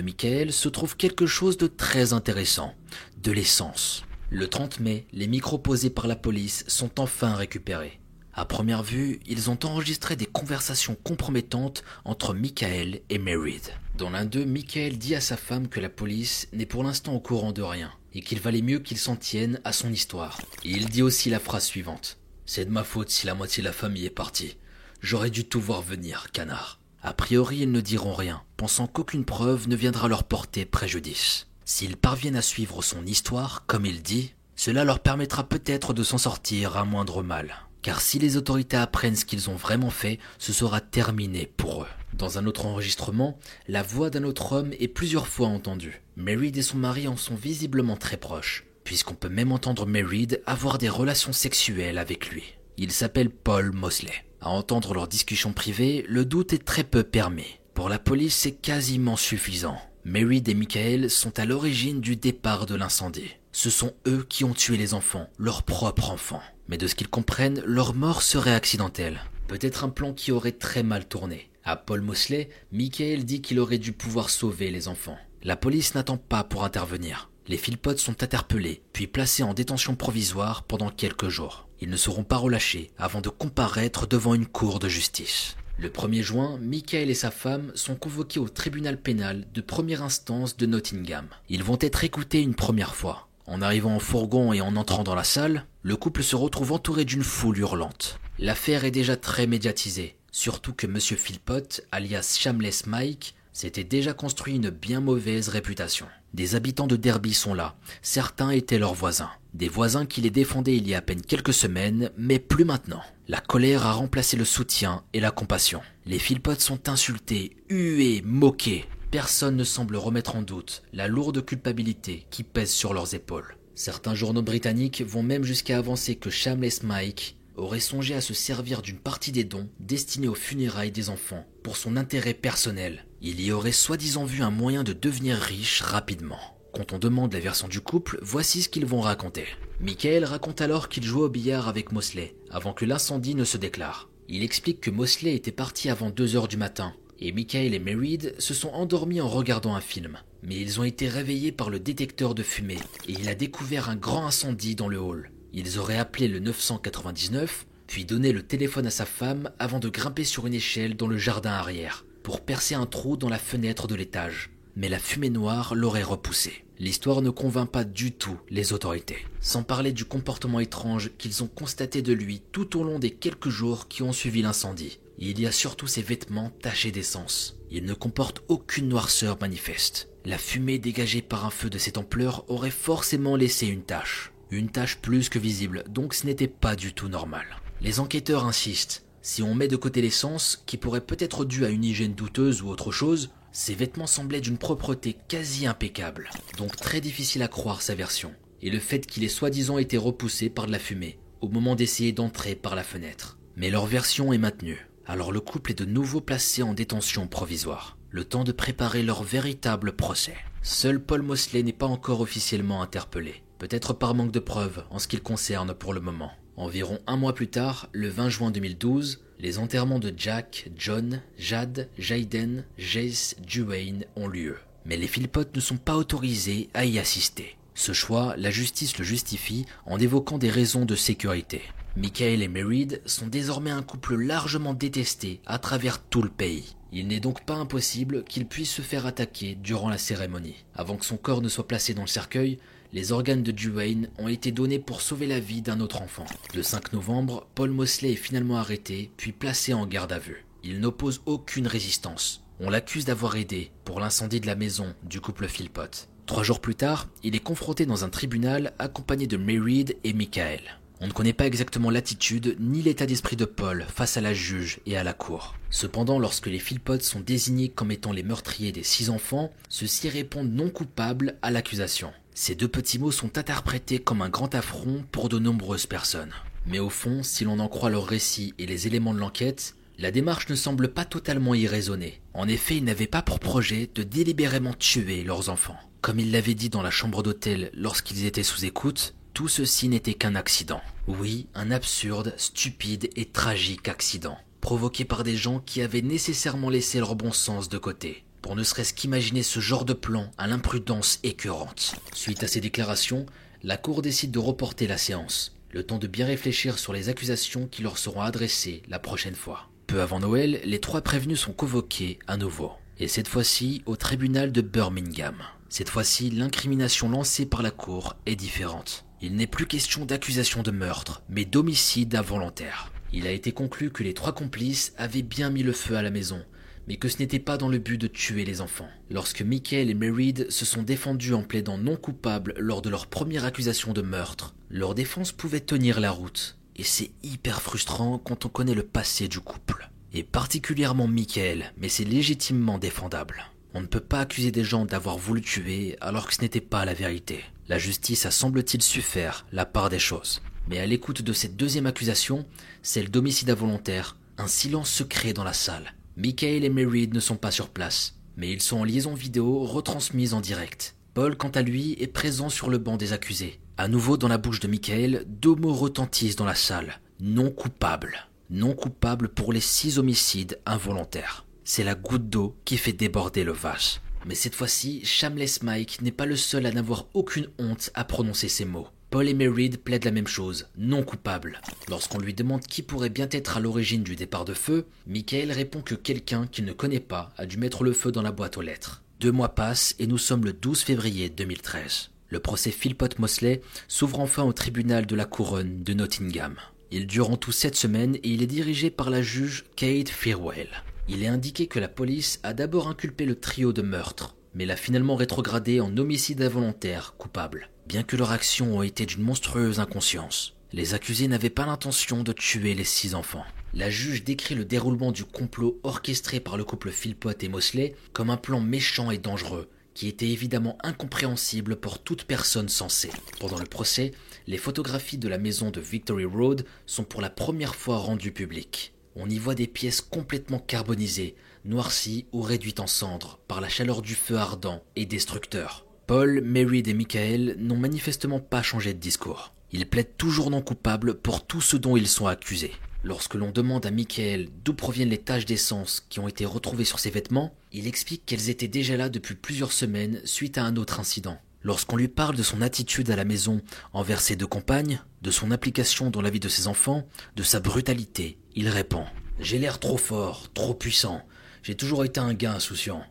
Michael se trouve quelque chose de très intéressant, de l'essence. Le 30 mai, les micros posés par la police sont enfin récupérés. À première vue, ils ont enregistré des conversations compromettantes entre Michael et Merid. Dans l'un d'eux, Michael dit à sa femme que la police n'est pour l'instant au courant de rien et qu'il valait mieux qu'il s'en tienne à son histoire. Il dit aussi la phrase suivante. C'est de ma faute si la moitié de la famille est partie. J'aurais dû tout voir venir, canard. A priori, ils ne diront rien, pensant qu'aucune preuve ne viendra leur porter préjudice. S'ils parviennent à suivre son histoire, comme il dit, cela leur permettra peut-être de s'en sortir à moindre mal car si les autorités apprennent ce qu'ils ont vraiment fait, ce sera terminé pour eux. Dans un autre enregistrement, la voix d'un autre homme est plusieurs fois entendue. Merid et son mari en sont visiblement très proches, puisqu'on peut même entendre Merid avoir des relations sexuelles avec lui. Il s'appelle Paul Mosley. À entendre leur discussion privée, le doute est très peu permis. Pour la police, c'est quasiment suffisant. Merid et Michael sont à l'origine du départ de l'incendie. Ce sont eux qui ont tué les enfants, leurs propres enfants. Mais de ce qu'ils comprennent, leur mort serait accidentelle. Peut-être un plan qui aurait très mal tourné. À Paul Mosley, Michael dit qu'il aurait dû pouvoir sauver les enfants. La police n'attend pas pour intervenir. Les Philpots sont interpellés, puis placés en détention provisoire pendant quelques jours. Ils ne seront pas relâchés avant de comparaître devant une cour de justice. Le 1er juin, Michael et sa femme sont convoqués au tribunal pénal de première instance de Nottingham. Ils vont être écoutés une première fois. En arrivant en fourgon et en entrant dans la salle, le couple se retrouve entouré d'une foule hurlante. L'affaire est déjà très médiatisée, surtout que M. Philpott, alias Shamless Mike, s'était déjà construit une bien mauvaise réputation. Des habitants de Derby sont là, certains étaient leurs voisins, des voisins qui les défendaient il y a à peine quelques semaines, mais plus maintenant. La colère a remplacé le soutien et la compassion. Les Philpott sont insultés, hués, moqués. Personne ne semble remettre en doute la lourde culpabilité qui pèse sur leurs épaules. Certains journaux britanniques vont même jusqu'à avancer que Shamless Mike aurait songé à se servir d'une partie des dons destinés aux funérailles des enfants pour son intérêt personnel. Il y aurait soi-disant vu un moyen de devenir riche rapidement. Quand on demande la version du couple, voici ce qu'ils vont raconter. Michael raconte alors qu'il jouait au billard avec Mosley avant que l'incendie ne se déclare. Il explique que Mosley était parti avant 2 heures du matin et Michael et Merid se sont endormis en regardant un film. Mais ils ont été réveillés par le détecteur de fumée et il a découvert un grand incendie dans le hall. Ils auraient appelé le 999, puis donné le téléphone à sa femme avant de grimper sur une échelle dans le jardin arrière, pour percer un trou dans la fenêtre de l'étage. Mais la fumée noire l'aurait repoussé. L'histoire ne convainc pas du tout les autorités, sans parler du comportement étrange qu'ils ont constaté de lui tout au long des quelques jours qui ont suivi l'incendie. Il y a surtout ses vêtements tachés d'essence. Il ne comporte aucune noirceur manifeste. La fumée dégagée par un feu de cette ampleur aurait forcément laissé une tache. Une tache plus que visible, donc ce n'était pas du tout normal. Les enquêteurs insistent. Si on met de côté l'essence, qui pourrait peut-être due à une hygiène douteuse ou autre chose, ses vêtements semblaient d'une propreté quasi impeccable, donc très difficile à croire sa version. Et le fait qu'il ait soi-disant été repoussé par de la fumée, au moment d'essayer d'entrer par la fenêtre. Mais leur version est maintenue. Alors le couple est de nouveau placé en détention provisoire, le temps de préparer leur véritable procès. Seul Paul Mosley n'est pas encore officiellement interpellé peut-être par manque de preuves en ce qui le concerne pour le moment. Environ un mois plus tard, le 20 juin 2012, les enterrements de Jack, John, Jade, Jaden, Jace, Duane ont lieu. Mais les Philpott ne sont pas autorisés à y assister. Ce choix, la justice le justifie en évoquant des raisons de sécurité. Michael et Merid sont désormais un couple largement détesté à travers tout le pays. Il n'est donc pas impossible qu'il puisse se faire attaquer durant la cérémonie. Avant que son corps ne soit placé dans le cercueil, les organes de Duane ont été donnés pour sauver la vie d'un autre enfant. Le 5 novembre, Paul Mosley est finalement arrêté, puis placé en garde à vue. Il n'oppose aucune résistance. On l'accuse d'avoir aidé pour l'incendie de la maison du couple Philpott. Trois jours plus tard, il est confronté dans un tribunal accompagné de Merid et Michael. On ne connaît pas exactement l'attitude ni l'état d'esprit de Paul face à la juge et à la cour. Cependant, lorsque les Philpott sont désignés comme étant les meurtriers des six enfants, ceux-ci répondent non coupables à l'accusation. Ces deux petits mots sont interprétés comme un grand affront pour de nombreuses personnes. Mais au fond, si l'on en croit leur récit et les éléments de l'enquête, la démarche ne semble pas totalement irraisonnée. En effet, ils n'avaient pas pour projet de délibérément tuer leurs enfants. Comme ils l'avaient dit dans la chambre d'hôtel lorsqu'ils étaient sous écoute, tout ceci n'était qu'un accident. Oui, un absurde, stupide et tragique accident, provoqué par des gens qui avaient nécessairement laissé leur bon sens de côté pour ne serait-ce qu'imaginer ce genre de plan à l'imprudence écœurante. Suite à ces déclarations, la Cour décide de reporter la séance, le temps de bien réfléchir sur les accusations qui leur seront adressées la prochaine fois. Peu avant Noël, les trois prévenus sont convoqués à nouveau, et cette fois-ci au tribunal de Birmingham. Cette fois-ci, l'incrimination lancée par la Cour est différente. Il n'est plus question d'accusation de meurtre, mais d'homicide involontaire. Il a été conclu que les trois complices avaient bien mis le feu à la maison, mais que ce n'était pas dans le but de tuer les enfants. Lorsque Michael et Merid se sont défendus en plaidant non coupables lors de leur première accusation de meurtre, leur défense pouvait tenir la route. Et c'est hyper frustrant quand on connaît le passé du couple. Et particulièrement Michael, mais c'est légitimement défendable. On ne peut pas accuser des gens d'avoir voulu tuer alors que ce n'était pas la vérité. La justice a semble-t-il su faire la part des choses. Mais à l'écoute de cette deuxième accusation, celle d'homicide involontaire, un silence se crée dans la salle. Michael et Mary ne sont pas sur place, mais ils sont en liaison vidéo retransmise en direct. Paul, quant à lui, est présent sur le banc des accusés. À nouveau dans la bouche de Michael, deux mots retentissent dans la salle. Non coupable. Non coupable pour les six homicides involontaires. C'est la goutte d'eau qui fait déborder le vase. Mais cette fois-ci, Shamless Mike n'est pas le seul à n'avoir aucune honte à prononcer ces mots. Paul et Merid plaident la même chose, non coupable. Lorsqu'on lui demande qui pourrait bien être à l'origine du départ de feu, Michael répond que quelqu'un qu'il ne connaît pas a dû mettre le feu dans la boîte aux lettres. Deux mois passent et nous sommes le 12 février 2013. Le procès Philpott Mosley s'ouvre enfin au tribunal de la couronne de Nottingham. Il dure en tout sept semaines et il est dirigé par la juge Kate Fairwell. Il est indiqué que la police a d'abord inculpé le trio de meurtre, mais l'a finalement rétrogradé en homicide involontaire coupable, bien que leur action ait été d'une monstrueuse inconscience. Les accusés n'avaient pas l'intention de tuer les six enfants. La juge décrit le déroulement du complot orchestré par le couple Philpott et Mosley comme un plan méchant et dangereux, qui était évidemment incompréhensible pour toute personne sensée. Pendant le procès, les photographies de la maison de Victory Road sont pour la première fois rendues publiques. On y voit des pièces complètement carbonisées, noircies ou réduites en cendres par la chaleur du feu ardent et destructeur. Paul, Mary et Michael n'ont manifestement pas changé de discours. Ils plaident toujours non coupables pour tout ce dont ils sont accusés. Lorsque l'on demande à Michael d'où proviennent les taches d'essence qui ont été retrouvées sur ses vêtements, il explique qu'elles étaient déjà là depuis plusieurs semaines suite à un autre incident. Lorsqu'on lui parle de son attitude à la maison envers ses deux compagnes, de son implication dans la vie de ses enfants, de sa brutalité, il répond J'ai l'air trop fort, trop puissant. J'ai toujours été un gars insouciant.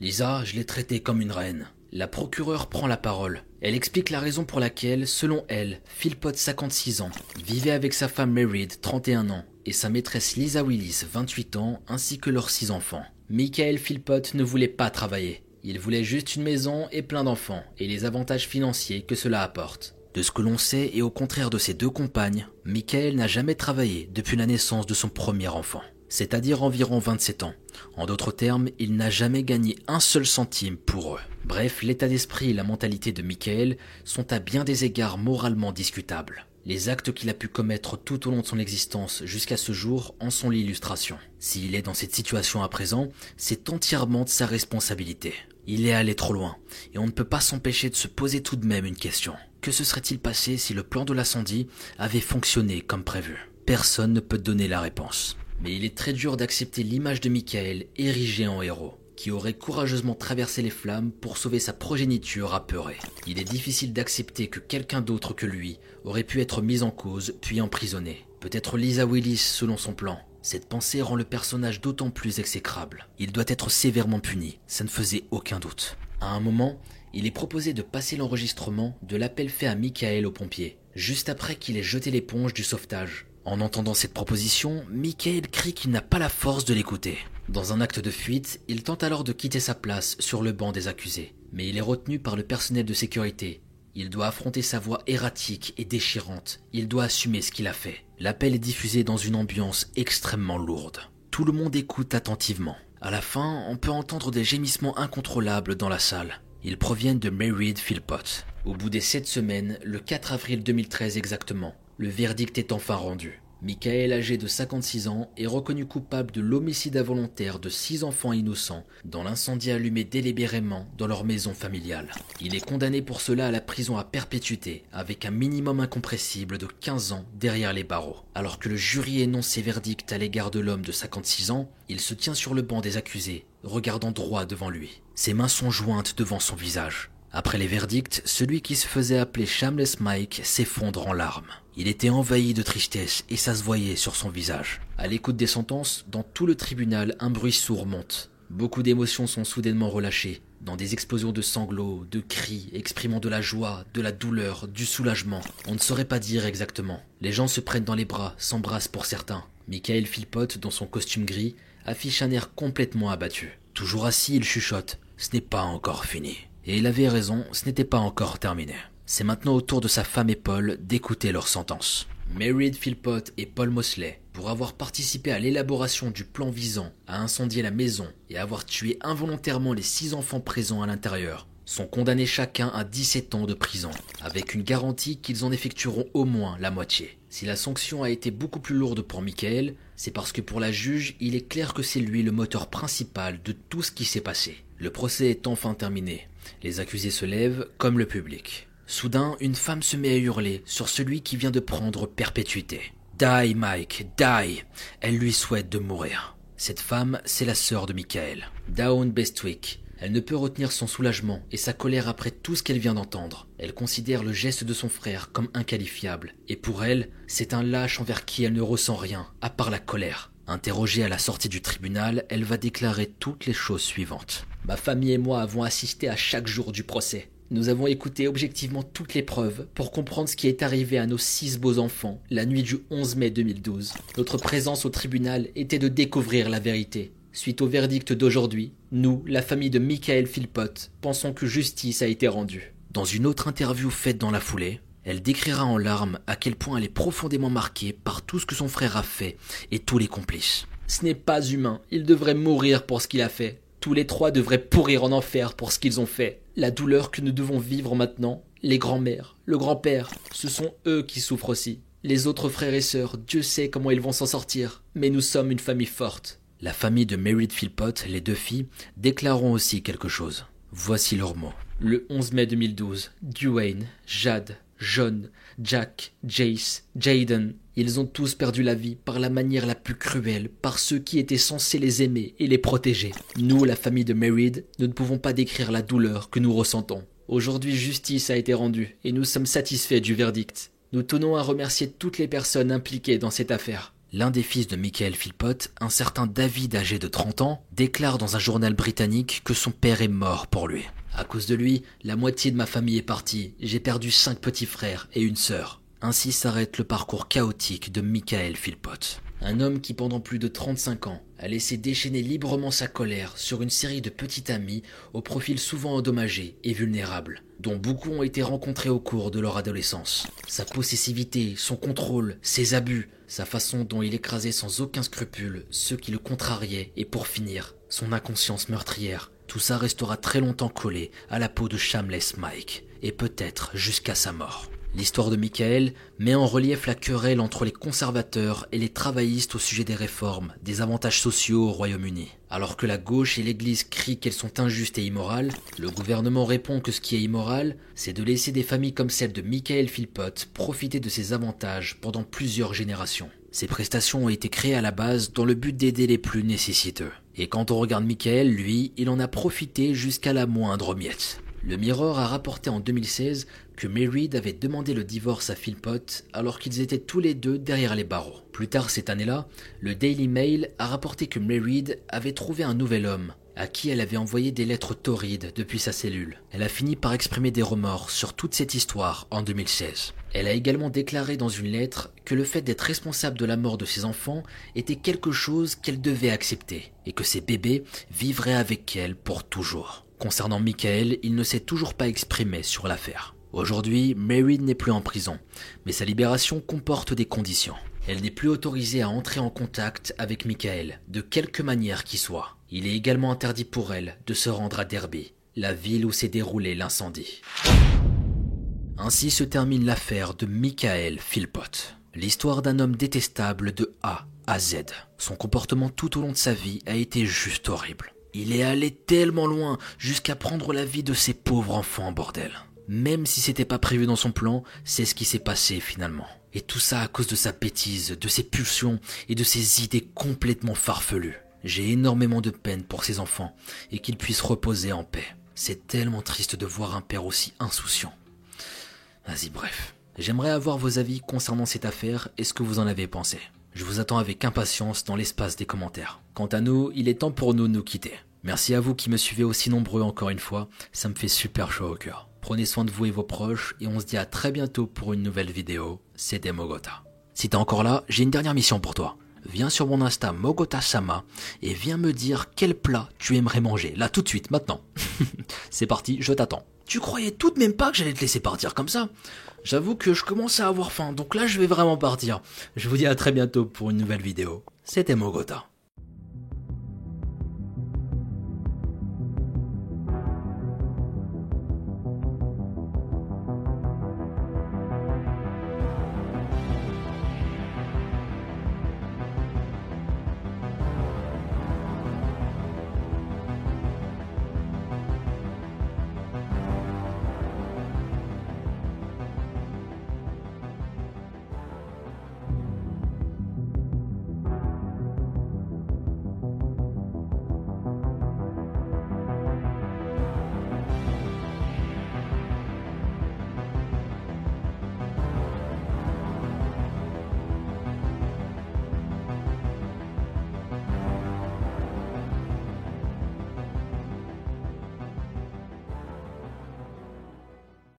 Lisa, je l'ai traitée comme une reine. La procureure prend la parole. Elle explique la raison pour laquelle, selon elle, Philpott, 56 ans, vivait avec sa femme Merid, 31 ans, et sa maîtresse Lisa Willis, 28 ans, ainsi que leurs six enfants. Michael Philpott ne voulait pas travailler. Il voulait juste une maison et plein d'enfants, et les avantages financiers que cela apporte. De ce que l'on sait, et au contraire de ses deux compagnes, Michael n'a jamais travaillé depuis la naissance de son premier enfant c'est-à-dire environ 27 ans. En d'autres termes, il n'a jamais gagné un seul centime pour eux. Bref, l'état d'esprit et la mentalité de Michael sont à bien des égards moralement discutables. Les actes qu'il a pu commettre tout au long de son existence jusqu'à ce jour en sont l'illustration. S'il est dans cette situation à présent, c'est entièrement de sa responsabilité. Il est allé trop loin, et on ne peut pas s'empêcher de se poser tout de même une question. Que se serait-il passé si le plan de l'incendie avait fonctionné comme prévu? Personne ne peut donner la réponse. Mais il est très dur d'accepter l'image de Michael érigé en héros, qui aurait courageusement traversé les flammes pour sauver sa progéniture apeurée. Il est difficile d'accepter que quelqu'un d'autre que lui aurait pu être mis en cause puis emprisonné. Peut-être Lisa Willis selon son plan. Cette pensée rend le personnage d'autant plus exécrable. Il doit être sévèrement puni, ça ne faisait aucun doute. À un moment, il est proposé de passer l'enregistrement de l'appel fait à Michael aux pompiers, juste après qu'il ait jeté l'éponge du sauvetage. En entendant cette proposition, Michael crie qu'il n'a pas la force de l'écouter. Dans un acte de fuite, il tente alors de quitter sa place sur le banc des accusés. Mais il est retenu par le personnel de sécurité. Il doit affronter sa voix erratique et déchirante. Il doit assumer ce qu'il a fait. L'appel est diffusé dans une ambiance extrêmement lourde. Tout le monde écoute attentivement. À la fin, on peut entendre des gémissements incontrôlables dans la salle. Ils proviennent de Mary Philpott. Au bout des sept semaines, le 4 avril 2013 exactement, le verdict est enfin rendu. Michael, âgé de 56 ans, est reconnu coupable de l'homicide involontaire de six enfants innocents dans l'incendie allumé délibérément dans leur maison familiale. Il est condamné pour cela à la prison à perpétuité, avec un minimum incompressible de 15 ans derrière les barreaux. Alors que le jury énonce ses verdicts à l'égard de l'homme de 56 ans, il se tient sur le banc des accusés, regardant droit devant lui. Ses mains sont jointes devant son visage. Après les verdicts, celui qui se faisait appeler Shamless Mike s'effondre en larmes. Il était envahi de tristesse et ça se voyait sur son visage. À l'écoute des sentences, dans tout le tribunal, un bruit sourd monte. Beaucoup d'émotions sont soudainement relâchées, dans des explosions de sanglots, de cris, exprimant de la joie, de la douleur, du soulagement. On ne saurait pas dire exactement. Les gens se prennent dans les bras, s'embrassent pour certains. Michael Philpott, dans son costume gris, affiche un air complètement abattu. Toujours assis, il chuchote. Ce n'est pas encore fini. Et il avait raison, ce n'était pas encore terminé. C'est maintenant au tour de sa femme et Paul d'écouter leur sentence. Mary Philpott et Paul Mosley, pour avoir participé à l'élaboration du plan visant à incendier la maison et avoir tué involontairement les six enfants présents à l'intérieur, sont condamnés chacun à 17 ans de prison, avec une garantie qu'ils en effectueront au moins la moitié. Si la sanction a été beaucoup plus lourde pour Michael, c'est parce que pour la juge, il est clair que c'est lui le moteur principal de tout ce qui s'est passé. Le procès est enfin terminé. Les accusés se lèvent, comme le public. Soudain, une femme se met à hurler sur celui qui vient de prendre perpétuité. Die, Mike, die Elle lui souhaite de mourir. Cette femme, c'est la sœur de Michael, Dawn Bestwick. Elle ne peut retenir son soulagement et sa colère après tout ce qu'elle vient d'entendre. Elle considère le geste de son frère comme inqualifiable, et pour elle, c'est un lâche envers qui elle ne ressent rien, à part la colère. Interrogée à la sortie du tribunal, elle va déclarer toutes les choses suivantes. Ma famille et moi avons assisté à chaque jour du procès. Nous avons écouté objectivement toutes les preuves pour comprendre ce qui est arrivé à nos six beaux enfants la nuit du 11 mai 2012. Notre présence au tribunal était de découvrir la vérité. Suite au verdict d'aujourd'hui, nous, la famille de Michael Philpott, pensons que justice a été rendue. Dans une autre interview faite dans la foulée, elle décrira en larmes à quel point elle est profondément marquée par tout ce que son frère a fait et tous les complices. Ce n'est pas humain, il devrait mourir pour ce qu'il a fait. Tous les trois devraient pourrir en enfer pour ce qu'ils ont fait. La douleur que nous devons vivre maintenant, les grands-mères, le grand-père, ce sont eux qui souffrent aussi. Les autres frères et sœurs, Dieu sait comment ils vont s'en sortir, mais nous sommes une famille forte. La famille de Mary Philpott, les deux filles, déclareront aussi quelque chose. Voici leurs mots. Le 11 mai 2012, Duane, Jade, John, Jack, Jace, Jaden, ils ont tous perdu la vie par la manière la plus cruelle, par ceux qui étaient censés les aimer et les protéger. Nous, la famille de Merid, nous ne pouvons pas décrire la douleur que nous ressentons. Aujourd'hui, justice a été rendue et nous sommes satisfaits du verdict. Nous tenons à remercier toutes les personnes impliquées dans cette affaire. L'un des fils de Michael Philpott, un certain David âgé de 30 ans, déclare dans un journal britannique que son père est mort pour lui. À cause de lui, la moitié de ma famille est partie. J'ai perdu cinq petits frères et une sœur. Ainsi s'arrête le parcours chaotique de Michael Philpott. Un homme qui pendant plus de 35 ans a laissé déchaîner librement sa colère sur une série de petits amis au profil souvent endommagé et vulnérable, dont beaucoup ont été rencontrés au cours de leur adolescence. Sa possessivité, son contrôle, ses abus, sa façon dont il écrasait sans aucun scrupule ceux qui le contrariaient et pour finir, son inconscience meurtrière tout ça restera très longtemps collé à la peau de Shamless Mike, et peut-être jusqu'à sa mort. L'histoire de Michael met en relief la querelle entre les conservateurs et les travaillistes au sujet des réformes, des avantages sociaux au Royaume-Uni. Alors que la gauche et l'Église crient qu'elles sont injustes et immorales, le gouvernement répond que ce qui est immoral, c'est de laisser des familles comme celle de Michael Philpott profiter de ces avantages pendant plusieurs générations. Ces prestations ont été créées à la base dans le but d'aider les plus nécessiteux. Et quand on regarde Michael, lui, il en a profité jusqu'à la moindre miette. Le Mirror a rapporté en 2016 que Mary avait demandé le divorce à Philpott alors qu'ils étaient tous les deux derrière les barreaux. Plus tard cette année-là, le Daily Mail a rapporté que Mary avait trouvé un nouvel homme, à qui elle avait envoyé des lettres torrides depuis sa cellule. Elle a fini par exprimer des remords sur toute cette histoire en 2016. Elle a également déclaré dans une lettre que le fait d'être responsable de la mort de ses enfants était quelque chose qu'elle devait accepter, et que ses bébés vivraient avec elle pour toujours. Concernant Michael, il ne s'est toujours pas exprimé sur l'affaire. Aujourd'hui, Mary n'est plus en prison, mais sa libération comporte des conditions. Elle n'est plus autorisée à entrer en contact avec Michael, de quelque manière qu'il soit. Il est également interdit pour elle de se rendre à Derby, la ville où s'est déroulé l'incendie. Ainsi se termine l'affaire de Michael Philpott. L'histoire d'un homme détestable de A à Z. Son comportement tout au long de sa vie a été juste horrible. Il est allé tellement loin jusqu'à prendre la vie de ses pauvres enfants en bordel. Même si c'était pas prévu dans son plan, c'est ce qui s'est passé finalement. Et tout ça à cause de sa bêtise, de ses pulsions et de ses idées complètement farfelues. J'ai énormément de peine pour ces enfants et qu'ils puissent reposer en paix. C'est tellement triste de voir un père aussi insouciant. Vas-y, bref. J'aimerais avoir vos avis concernant cette affaire et ce que vous en avez pensé. Je vous attends avec impatience dans l'espace des commentaires. Quant à nous, il est temps pour nous de nous quitter. Merci à vous qui me suivez aussi nombreux encore une fois, ça me fait super chaud au cœur. Prenez soin de vous et vos proches et on se dit à très bientôt pour une nouvelle vidéo. C'était Mogota. Si t'es encore là, j'ai une dernière mission pour toi viens sur mon Insta Mogota-sama et viens me dire quel plat tu aimerais manger, là tout de suite, maintenant. (laughs) C'est parti, je t'attends. Tu croyais tout de même pas que j'allais te laisser partir comme ça J'avoue que je commence à avoir faim, donc là je vais vraiment partir. Je vous dis à très bientôt pour une nouvelle vidéo. C'était Mogota.